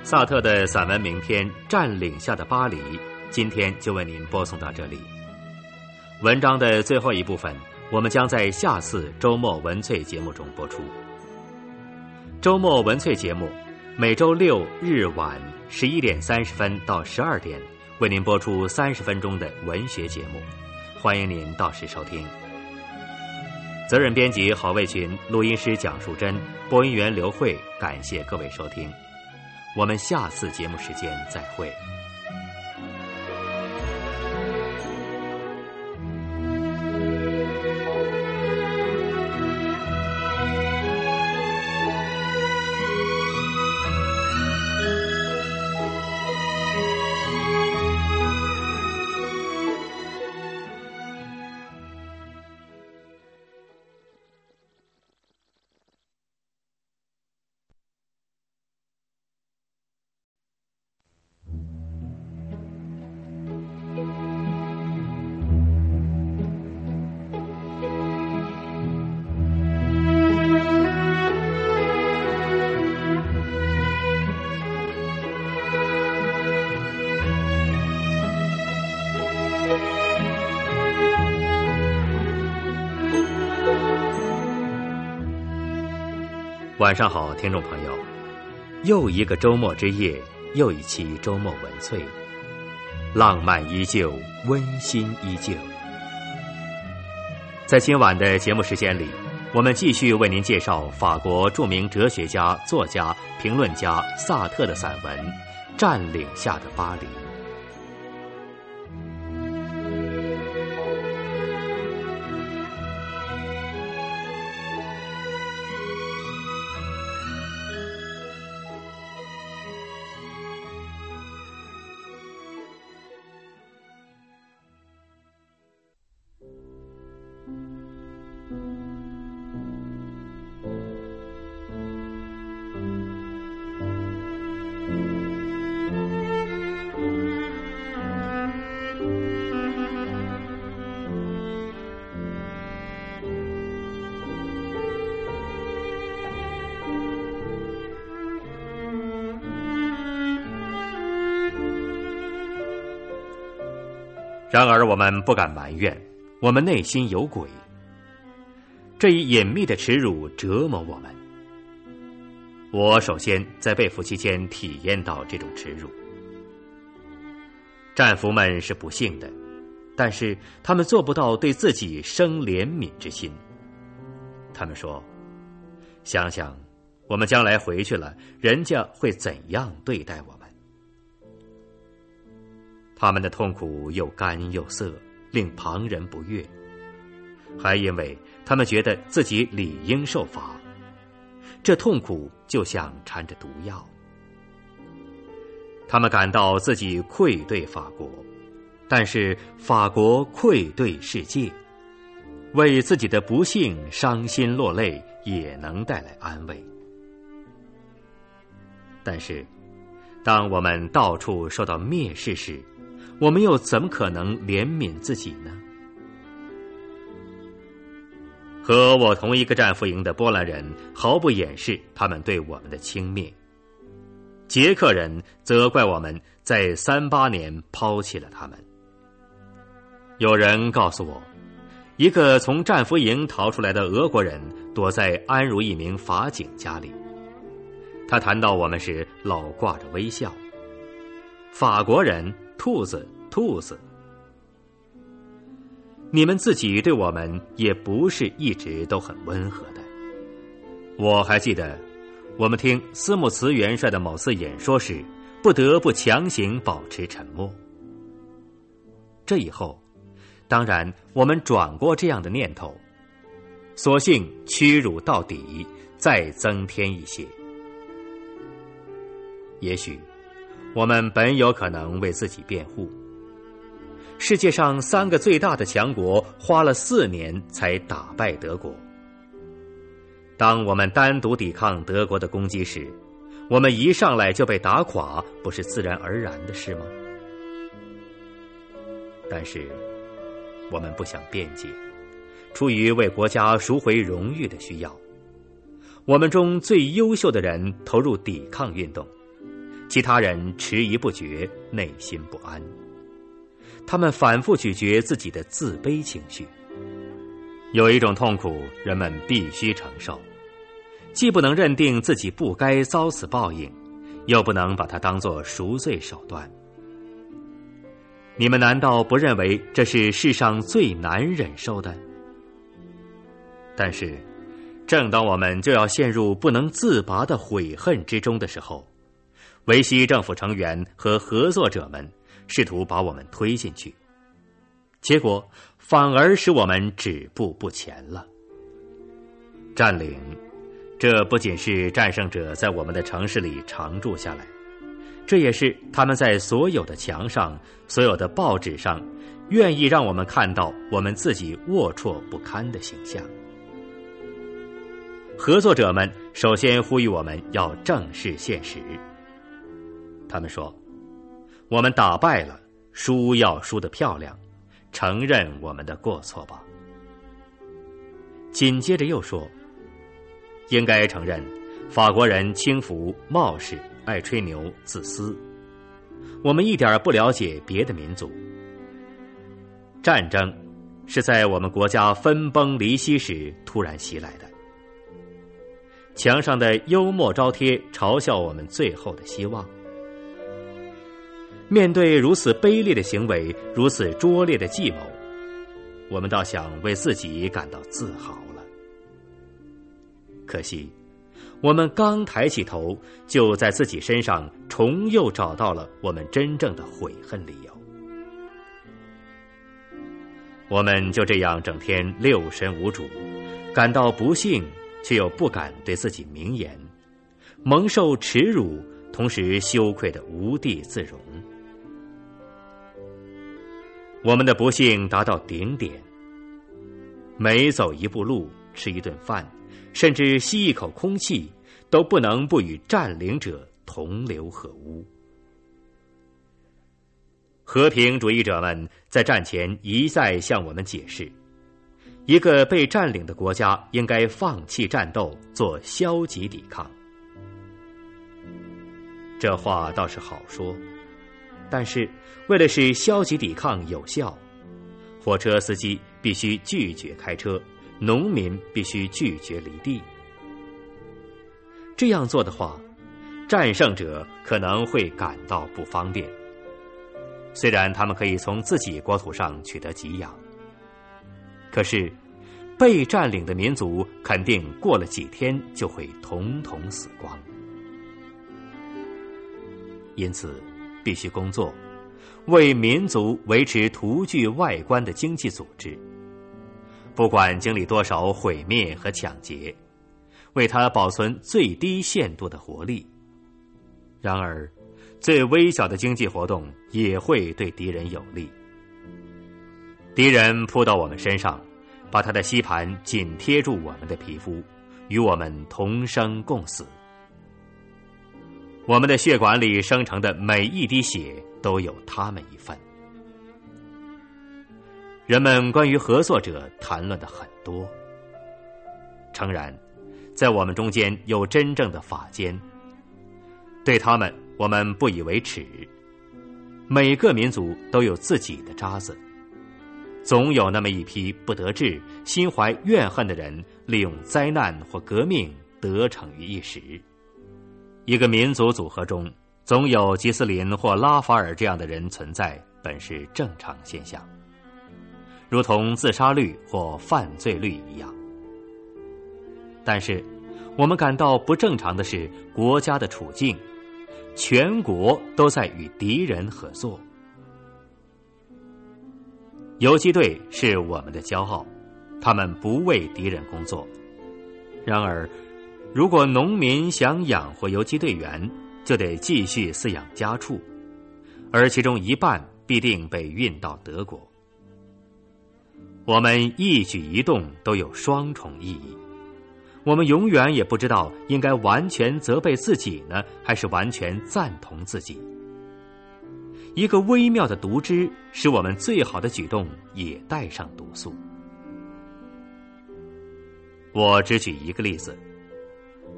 Speaker 1: 萨特的散文名篇《占领下的巴黎》，今天就为您播送到这里。文章的最后一部分，我们将在下次周末文萃节目中播出。周末文萃节目每周六日晚十一点三十分到十二点，为您播出三十分钟的文学节目，欢迎您到时收听。责任编辑郝卫群，录音师蒋树珍，播音员刘慧，感谢各位收听，我们下次节目时间再会。晚上好，听众朋友。又一个周末之夜，又一期周末文萃，浪漫依旧，温馨依旧。在今晚的节目时间里，我们继续为您介绍法国著名哲学家、作家、评论家萨特的散文《占领下的巴黎》。然而，我们不敢埋怨，我们内心有鬼。这一隐秘的耻辱折磨我们。我首先在被俘期间体验到这种耻辱。战俘们是不幸的，但是他们做不到对自己生怜悯之心。他们说：“想想，我们将来回去了，人家会怎样对待我？”他们的痛苦又干又涩，令旁人不悦，还因为他们觉得自己理应受罚。这痛苦就像缠着毒药。他们感到自己愧对法国，但是法国愧对世界。为自己的不幸伤心落泪，也能带来安慰。但是，当我们到处受到蔑视时，我们又怎么可能怜悯自己呢？和我同一个战俘营的波兰人毫不掩饰他们对我们的轻蔑，捷克人责怪我们在三八年抛弃了他们。有人告诉我，一个从战俘营逃出来的俄国人躲在安茹一名法警家里，他谈到我们时老挂着微笑。法国人。兔子，兔子，你们自己对我们也不是一直都很温和的。我还记得，我们听斯穆茨元帅的某次演说时，不得不强行保持沉默。这以后，当然我们转过这样的念头，索性屈辱到底，再增添一些，也许。我们本有可能为自己辩护。世界上三个最大的强国花了四年才打败德国。当我们单独抵抗德国的攻击时，我们一上来就被打垮，不是自然而然的事吗？但是，我们不想辩解，出于为国家赎回荣誉的需要，我们中最优秀的人投入抵抗运动。其他人迟疑不决，内心不安。他们反复咀嚼自己的自卑情绪。有一种痛苦，人们必须承受，既不能认定自己不该遭此报应，又不能把它当作赎罪手段。你们难道不认为这是世上最难忍受的？但是，正当我们就要陷入不能自拔的悔恨之中的时候，维希政府成员和合作者们试图把我们推进去，结果反而使我们止步不前了。占领，这不仅是战胜者在我们的城市里常住下来，这也是他们在所有的墙上、所有的报纸上，愿意让我们看到我们自己龌龊不堪的形象。合作者们首先呼吁我们要正视现实。他们说：“我们打败了，输要输得漂亮，承认我们的过错吧。”紧接着又说：“应该承认，法国人轻浮、冒失、爱吹牛、自私。我们一点不了解别的民族。战争是在我们国家分崩离析时突然袭来的。墙上的幽默招贴嘲笑我们最后的希望。面对如此卑劣的行为，如此拙劣的计谋，我们倒想为自己感到自豪了。可惜，我们刚抬起头，就在自己身上重又找到了我们真正的悔恨理由。我们就这样整天六神无主，感到不幸，却又不敢对自己明言，蒙受耻辱，同时羞愧的无地自容。我们的不幸达到顶点，每走一步路，吃一顿饭，甚至吸一口空气，都不能不与占领者同流合污。和平主义者们在战前一再向我们解释：一个被占领的国家应该放弃战斗，做消极抵抗。这话倒是好说，但是为了使消极抵抗有效，火车司机必须拒绝开车，农民必须拒绝离地。这样做的话，战胜者可能会感到不方便。虽然他们可以从自己国土上取得给养，可是被占领的民族肯定过了几天就会统统死光。因此，必须工作，为民族维持图具外观的经济组织，不管经历多少毁灭和抢劫，为它保存最低限度的活力。然而。最微小的经济活动也会对敌人有利。敌人扑到我们身上，把他的吸盘紧贴住我们的皮肤，与我们同生共死。我们的血管里生成的每一滴血都有他们一份。人们关于合作者谈论的很多。诚然，在我们中间有真正的法监，对他们。我们不以为耻。每个民族都有自己的渣子，总有那么一批不得志、心怀怨恨的人，利用灾难或革命得逞于一时。一个民族组合中，总有吉斯林或拉法尔这样的人存在，本是正常现象，如同自杀率或犯罪率一样。但是，我们感到不正常的是国家的处境。全国都在与敌人合作。游击队是我们的骄傲，他们不为敌人工作。然而，如果农民想养活游击队员，就得继续饲养家畜，而其中一半必定被运到德国。我们一举一动都有双重意义。我们永远也不知道应该完全责备自己呢，还是完全赞同自己。一个微妙的毒汁，使我们最好的举动也带上毒素。我只举一个例子：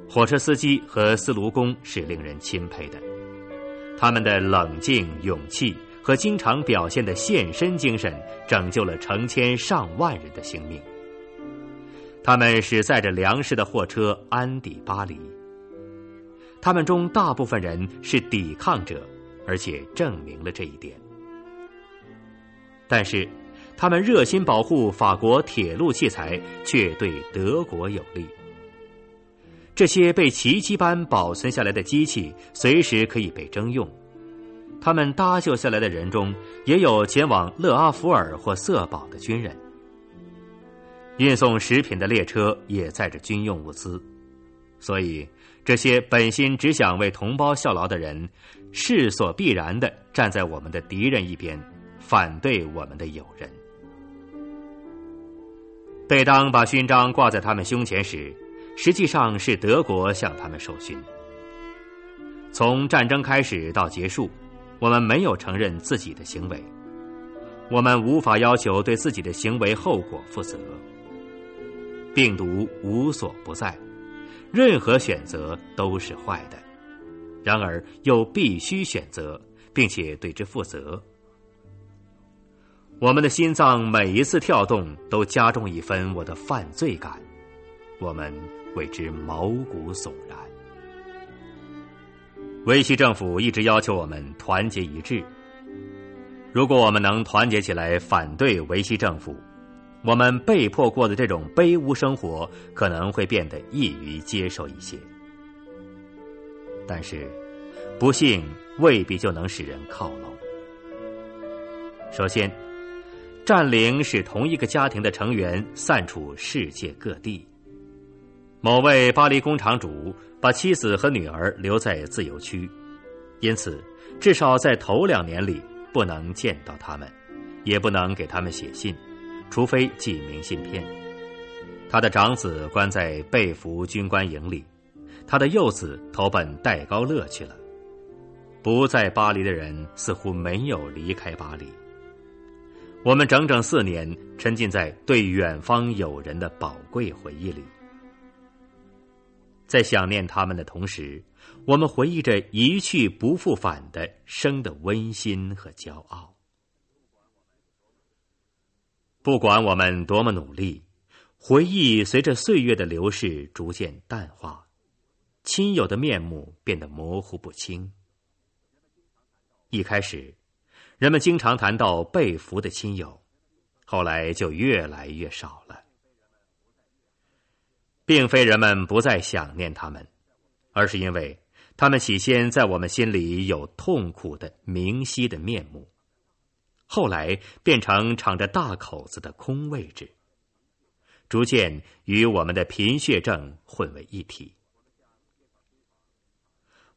Speaker 1: 火车司机和司炉工是令人钦佩的，他们的冷静、勇气和经常表现的献身精神，拯救了成千上万人的性命。他们使载着粮食的货车安抵巴黎。他们中大部分人是抵抗者，而且证明了这一点。但是，他们热心保护法国铁路器材，却对德国有利。这些被奇迹般保存下来的机器，随时可以被征用。他们搭救下来的人中，也有前往勒阿弗尔或瑟堡的军人。运送食品的列车也载着军用物资，所以这些本心只想为同胞效劳的人，势所必然的站在我们的敌人一边，反对我们的友人。每当把勋章挂在他们胸前时，实际上是德国向他们授勋。从战争开始到结束，我们没有承认自己的行为，我们无法要求对自己的行为后果负责。病毒无所不在，任何选择都是坏的，然而又必须选择，并且对之负责。我们的心脏每一次跳动都加重一分我的犯罪感，我们为之毛骨悚然。维希政府一直要求我们团结一致。如果我们能团结起来反对维希政府，我们被迫过的这种卑污生活可能会变得易于接受一些。但是，不幸未必就能使人靠拢。首先，占领使同一个家庭的成员散处世界各地。某位巴黎工厂主把妻子和女儿留在自由区，因此至少在头两年里不能见到他们，也不能给他们写信，除非寄明信片。他的长子关在被俘军官营里，他的幼子投奔戴高乐去了。不在巴黎的人似乎没有离开巴黎。我们整整四年沉浸在对远方友人的宝贵回忆里。在想念他们的同时，我们回忆着一去不复返的生的温馨和骄傲。不管我们多么努力，回忆随着岁月的流逝逐渐淡化，亲友的面目变得模糊不清。一开始，人们经常谈到被俘的亲友，后来就越来越少了。并非人们不再想念他们，而是因为他们起先在我们心里有痛苦的明晰的面目，后来变成敞着大口子的空位置，逐渐与我们的贫血症混为一体。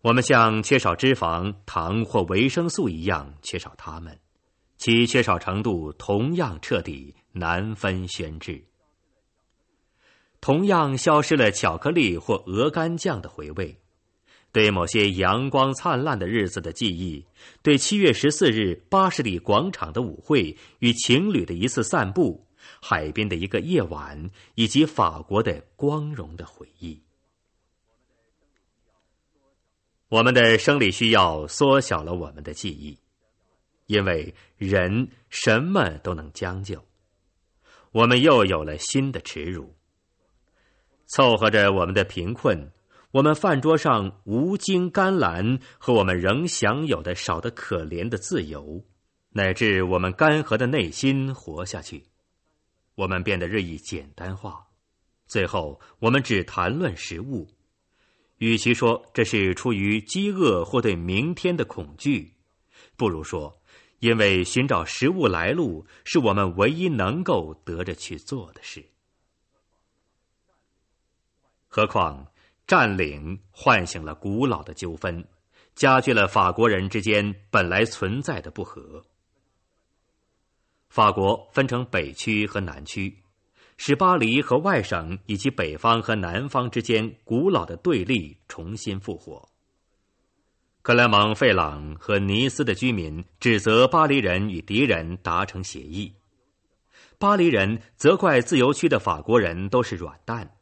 Speaker 1: 我们像缺少脂肪、糖或维生素一样缺少它们，其缺少程度同样彻底，难分轩轾。同样消失了巧克力或鹅肝酱的回味，对某些阳光灿烂的日子的记忆，对七月十四日八十里广场的舞会与情侣的一次散步，海边的一个夜晚，以及法国的光荣的回忆。我们的生理需要缩小了我们的记忆，因为人什么都能将就。我们又有了新的耻辱。凑合着我们的贫困，我们饭桌上无精甘蓝和我们仍享有的少得可怜的自由，乃至我们干涸的内心活下去，我们变得日益简单化。最后，我们只谈论食物，与其说这是出于饥饿或对明天的恐惧，不如说，因为寻找食物来路是我们唯一能够得着去做的事。何况，占领唤醒了古老的纠纷，加剧了法国人之间本来存在的不和。法国分成北区和南区，使巴黎和外省以及北方和南方之间古老的对立重新复活。克莱蒙、费朗和尼斯的居民指责巴黎人与敌人达成协议，巴黎人责怪自由区的法国人都是软蛋。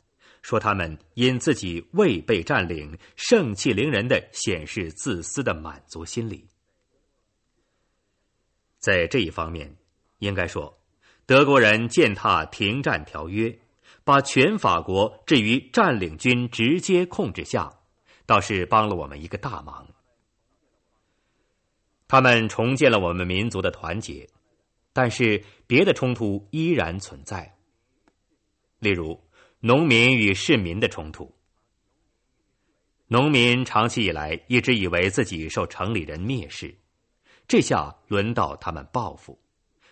Speaker 1: 说他们因自己未被占领，盛气凌人的显示自私的满足心理。在这一方面，应该说，德国人践踏停战条约，把全法国置于占领军直接控制下，倒是帮了我们一个大忙。他们重建了我们民族的团结，但是别的冲突依然存在，例如。农民与市民的冲突。农民长期以来一直以为自己受城里人蔑视，这下轮到他们报复，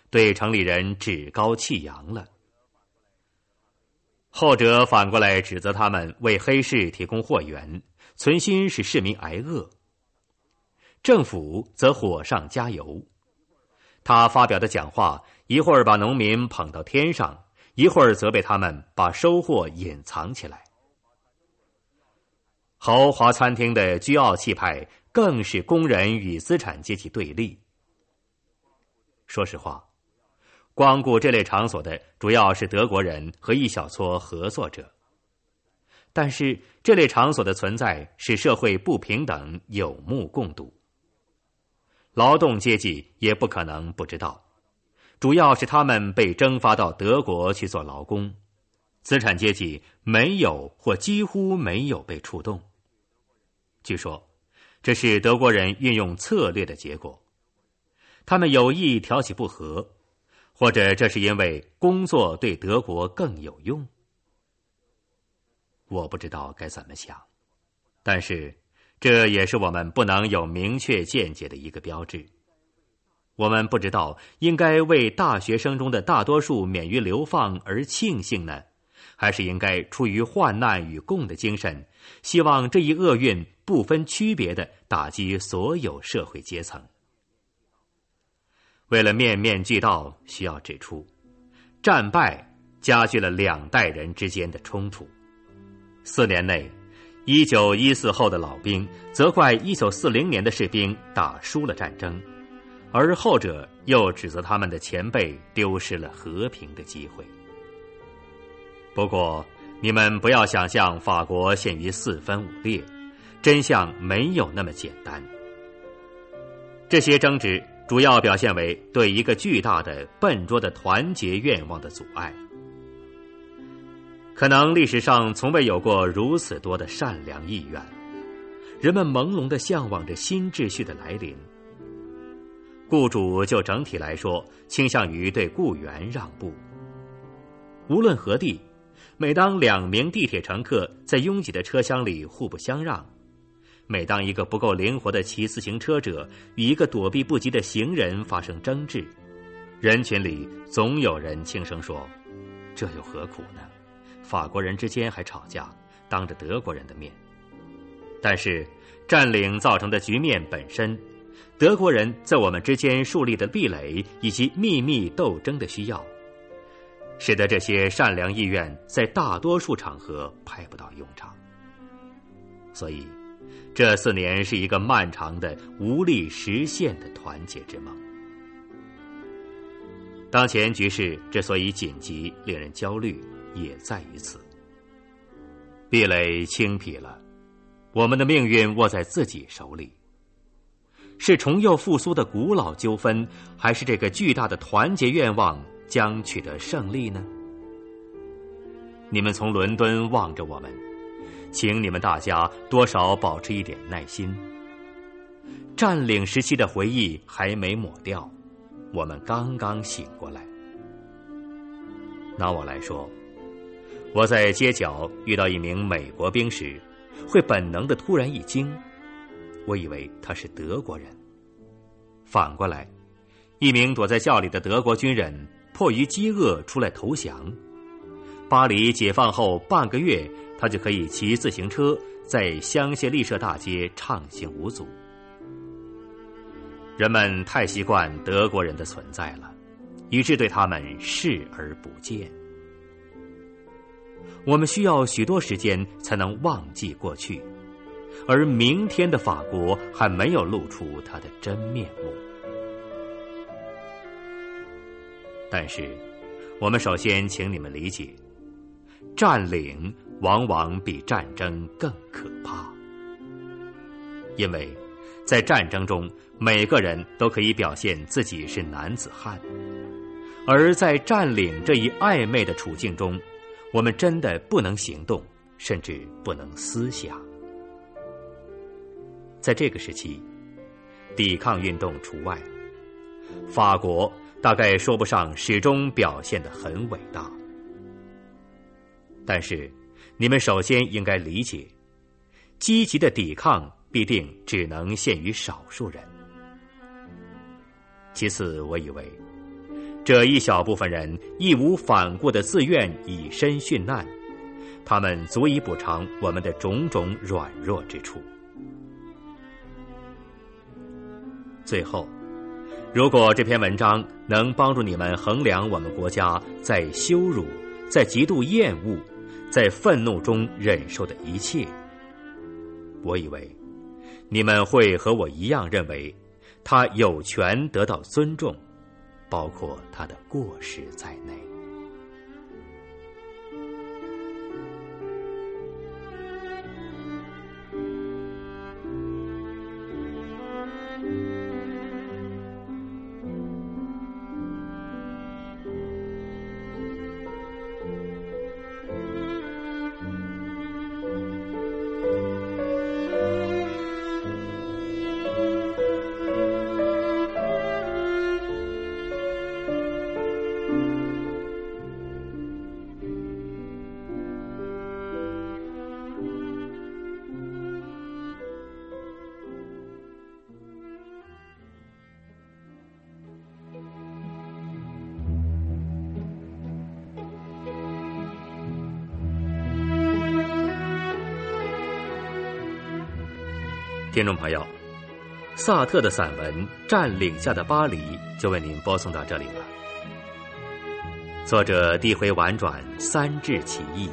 Speaker 1: 对城里人趾高气扬了。后者反过来指责他们为黑市提供货源，存心使市民挨饿。政府则火上加油，他发表的讲话一会儿把农民捧到天上。一会儿责备他们把收获隐藏起来，豪华餐厅的居傲气派更是工人与资产阶级对立。说实话，光顾这类场所的主要是德国人和一小撮合作者，但是这类场所的存在使社会不平等有目共睹，劳动阶级也不可能不知道。主要是他们被征发到德国去做劳工，资产阶级没有或几乎没有被触动。据说，这是德国人运用策略的结果。他们有意挑起不和，或者这是因为工作对德国更有用。我不知道该怎么想，但是这也是我们不能有明确见解的一个标志。我们不知道应该为大学生中的大多数免于流放而庆幸呢，还是应该出于患难与共的精神，希望这一厄运不分区别的打击所有社会阶层。为了面面俱到，需要指出，战败加剧了两代人之间的冲突。四年内，一九一四后的老兵责怪一九四零年的士兵打输了战争，而后者又指责他们的前辈丢失了和平的机会。不过，你们不要想象法国陷于四分五裂，真相没有那么简单。这些争执主要表现为对一个巨大的、笨拙的团结愿望的阻碍。可能历史上从未有过如此多的善良意愿，人们朦胧的向往着新秩序的来临。雇主就整体来说倾向于对雇员让步。无论何地，每当两名地铁乘客在拥挤的车厢里互不相让，每当一个不够灵活的骑自行车者与一个躲避不及的行人发生争执，人群里总有人轻声说：“这又何苦呢？”法国人之间还吵架，当着德国人的面。但是，占领造成的局面本身，德国人在我们之间树立的壁垒以及秘密斗争的需要，使得这些善良意愿在大多数场合派不到用场。所以，这四年是一个漫长的、无力实现的团结之梦。当前局势之所以紧急、令人焦虑。也在于此，壁垒轻劈了，我们的命运握在自己手里。是重又复苏的古老纠纷，还是这个巨大的团结愿望将取得胜利呢？你们从伦敦望着我们，请你们大家多少保持一点耐心。占领时期的回忆还没抹掉，我们刚刚醒过来。拿我来说。我在街角遇到一名美国兵时，会本能的突然一惊，我以为他是德国人。反过来，一名躲在窖里的德国军人迫于饥饿出来投降。巴黎解放后半个月，他就可以骑自行车在香榭丽舍大街畅行无阻。人们太习惯德国人的存在了，以致对他们视而不见。我们需要许多时间才能忘记过去，而明天的法国还没有露出它的真面目。但是，我们首先请你们理解，占领往往比战争更可怕，因为在战争中，每个人都可以表现自己是男子汉，而在占领这一暧昧的处境中。我们真的不能行动，甚至不能思想。在这个时期，抵抗运动除外，法国大概说不上始终表现的很伟大。但是，你们首先应该理解，积极的抵抗必定只能限于少数人。其次，我以为。这一小部分人义无反顾的自愿以身殉难，他们足以补偿我们的种种软弱之处。最后，如果这篇文章能帮助你们衡量我们国家在羞辱、在极度厌恶、在愤怒中忍受的一切，我以为你们会和我一样认为，他有权得到尊重。包括他的过失在内。听众朋友，萨特的散文《占领下的巴黎》就为您播送到这里了。作者低回婉转，三至其意，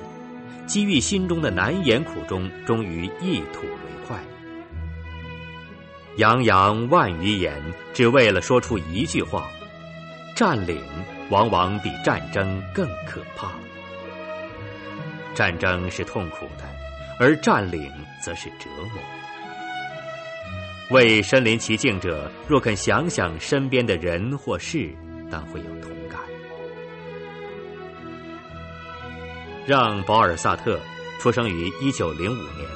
Speaker 1: 机遇心中的难言苦衷，终于一吐为快。洋洋万余言，只为了说出一句话：占领往往比战争更可怕。战争是痛苦的，而占领则是折磨。为身临其境者，若肯想想身边的人或事，当会有同感。让·保尔·萨特出生于一九零五年，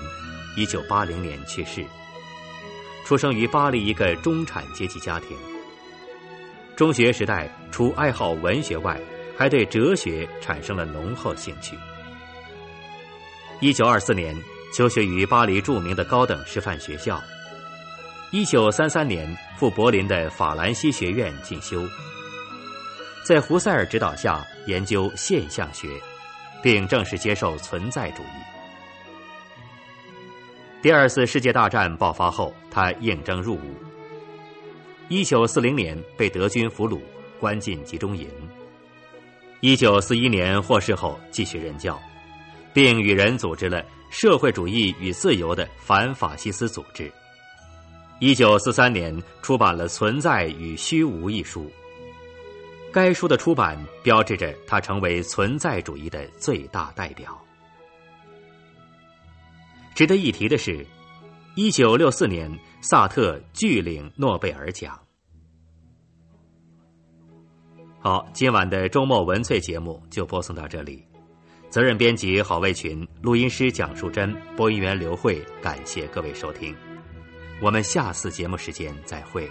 Speaker 1: 一九八零年去世。出生于巴黎一个中产阶级家庭。中学时代，除爱好文学外，还对哲学产生了浓厚兴趣。一九二四年，求学于巴黎著名的高等师范学校。一九三三年赴柏林的法兰西学院进修，在胡塞尔指导下研究现象学，并正式接受存在主义。第二次世界大战爆发后，他应征入伍。一九四零年被德军俘虏，关进集中营。一九四一年获释后，继续任教，并与人组织了社会主义与自由的反法西斯组织。一九四三年出版了《存在与虚无》一书，该书的出版标志着他成为存在主义的最大代表。值得一提的是，一九六四年萨特拒领诺贝尔奖。好，今晚的周末文萃节目就播送到这里。责任编辑郝卫群，录音师蒋淑珍，播音员刘慧，感谢各位收听。我们下次节目时间再会。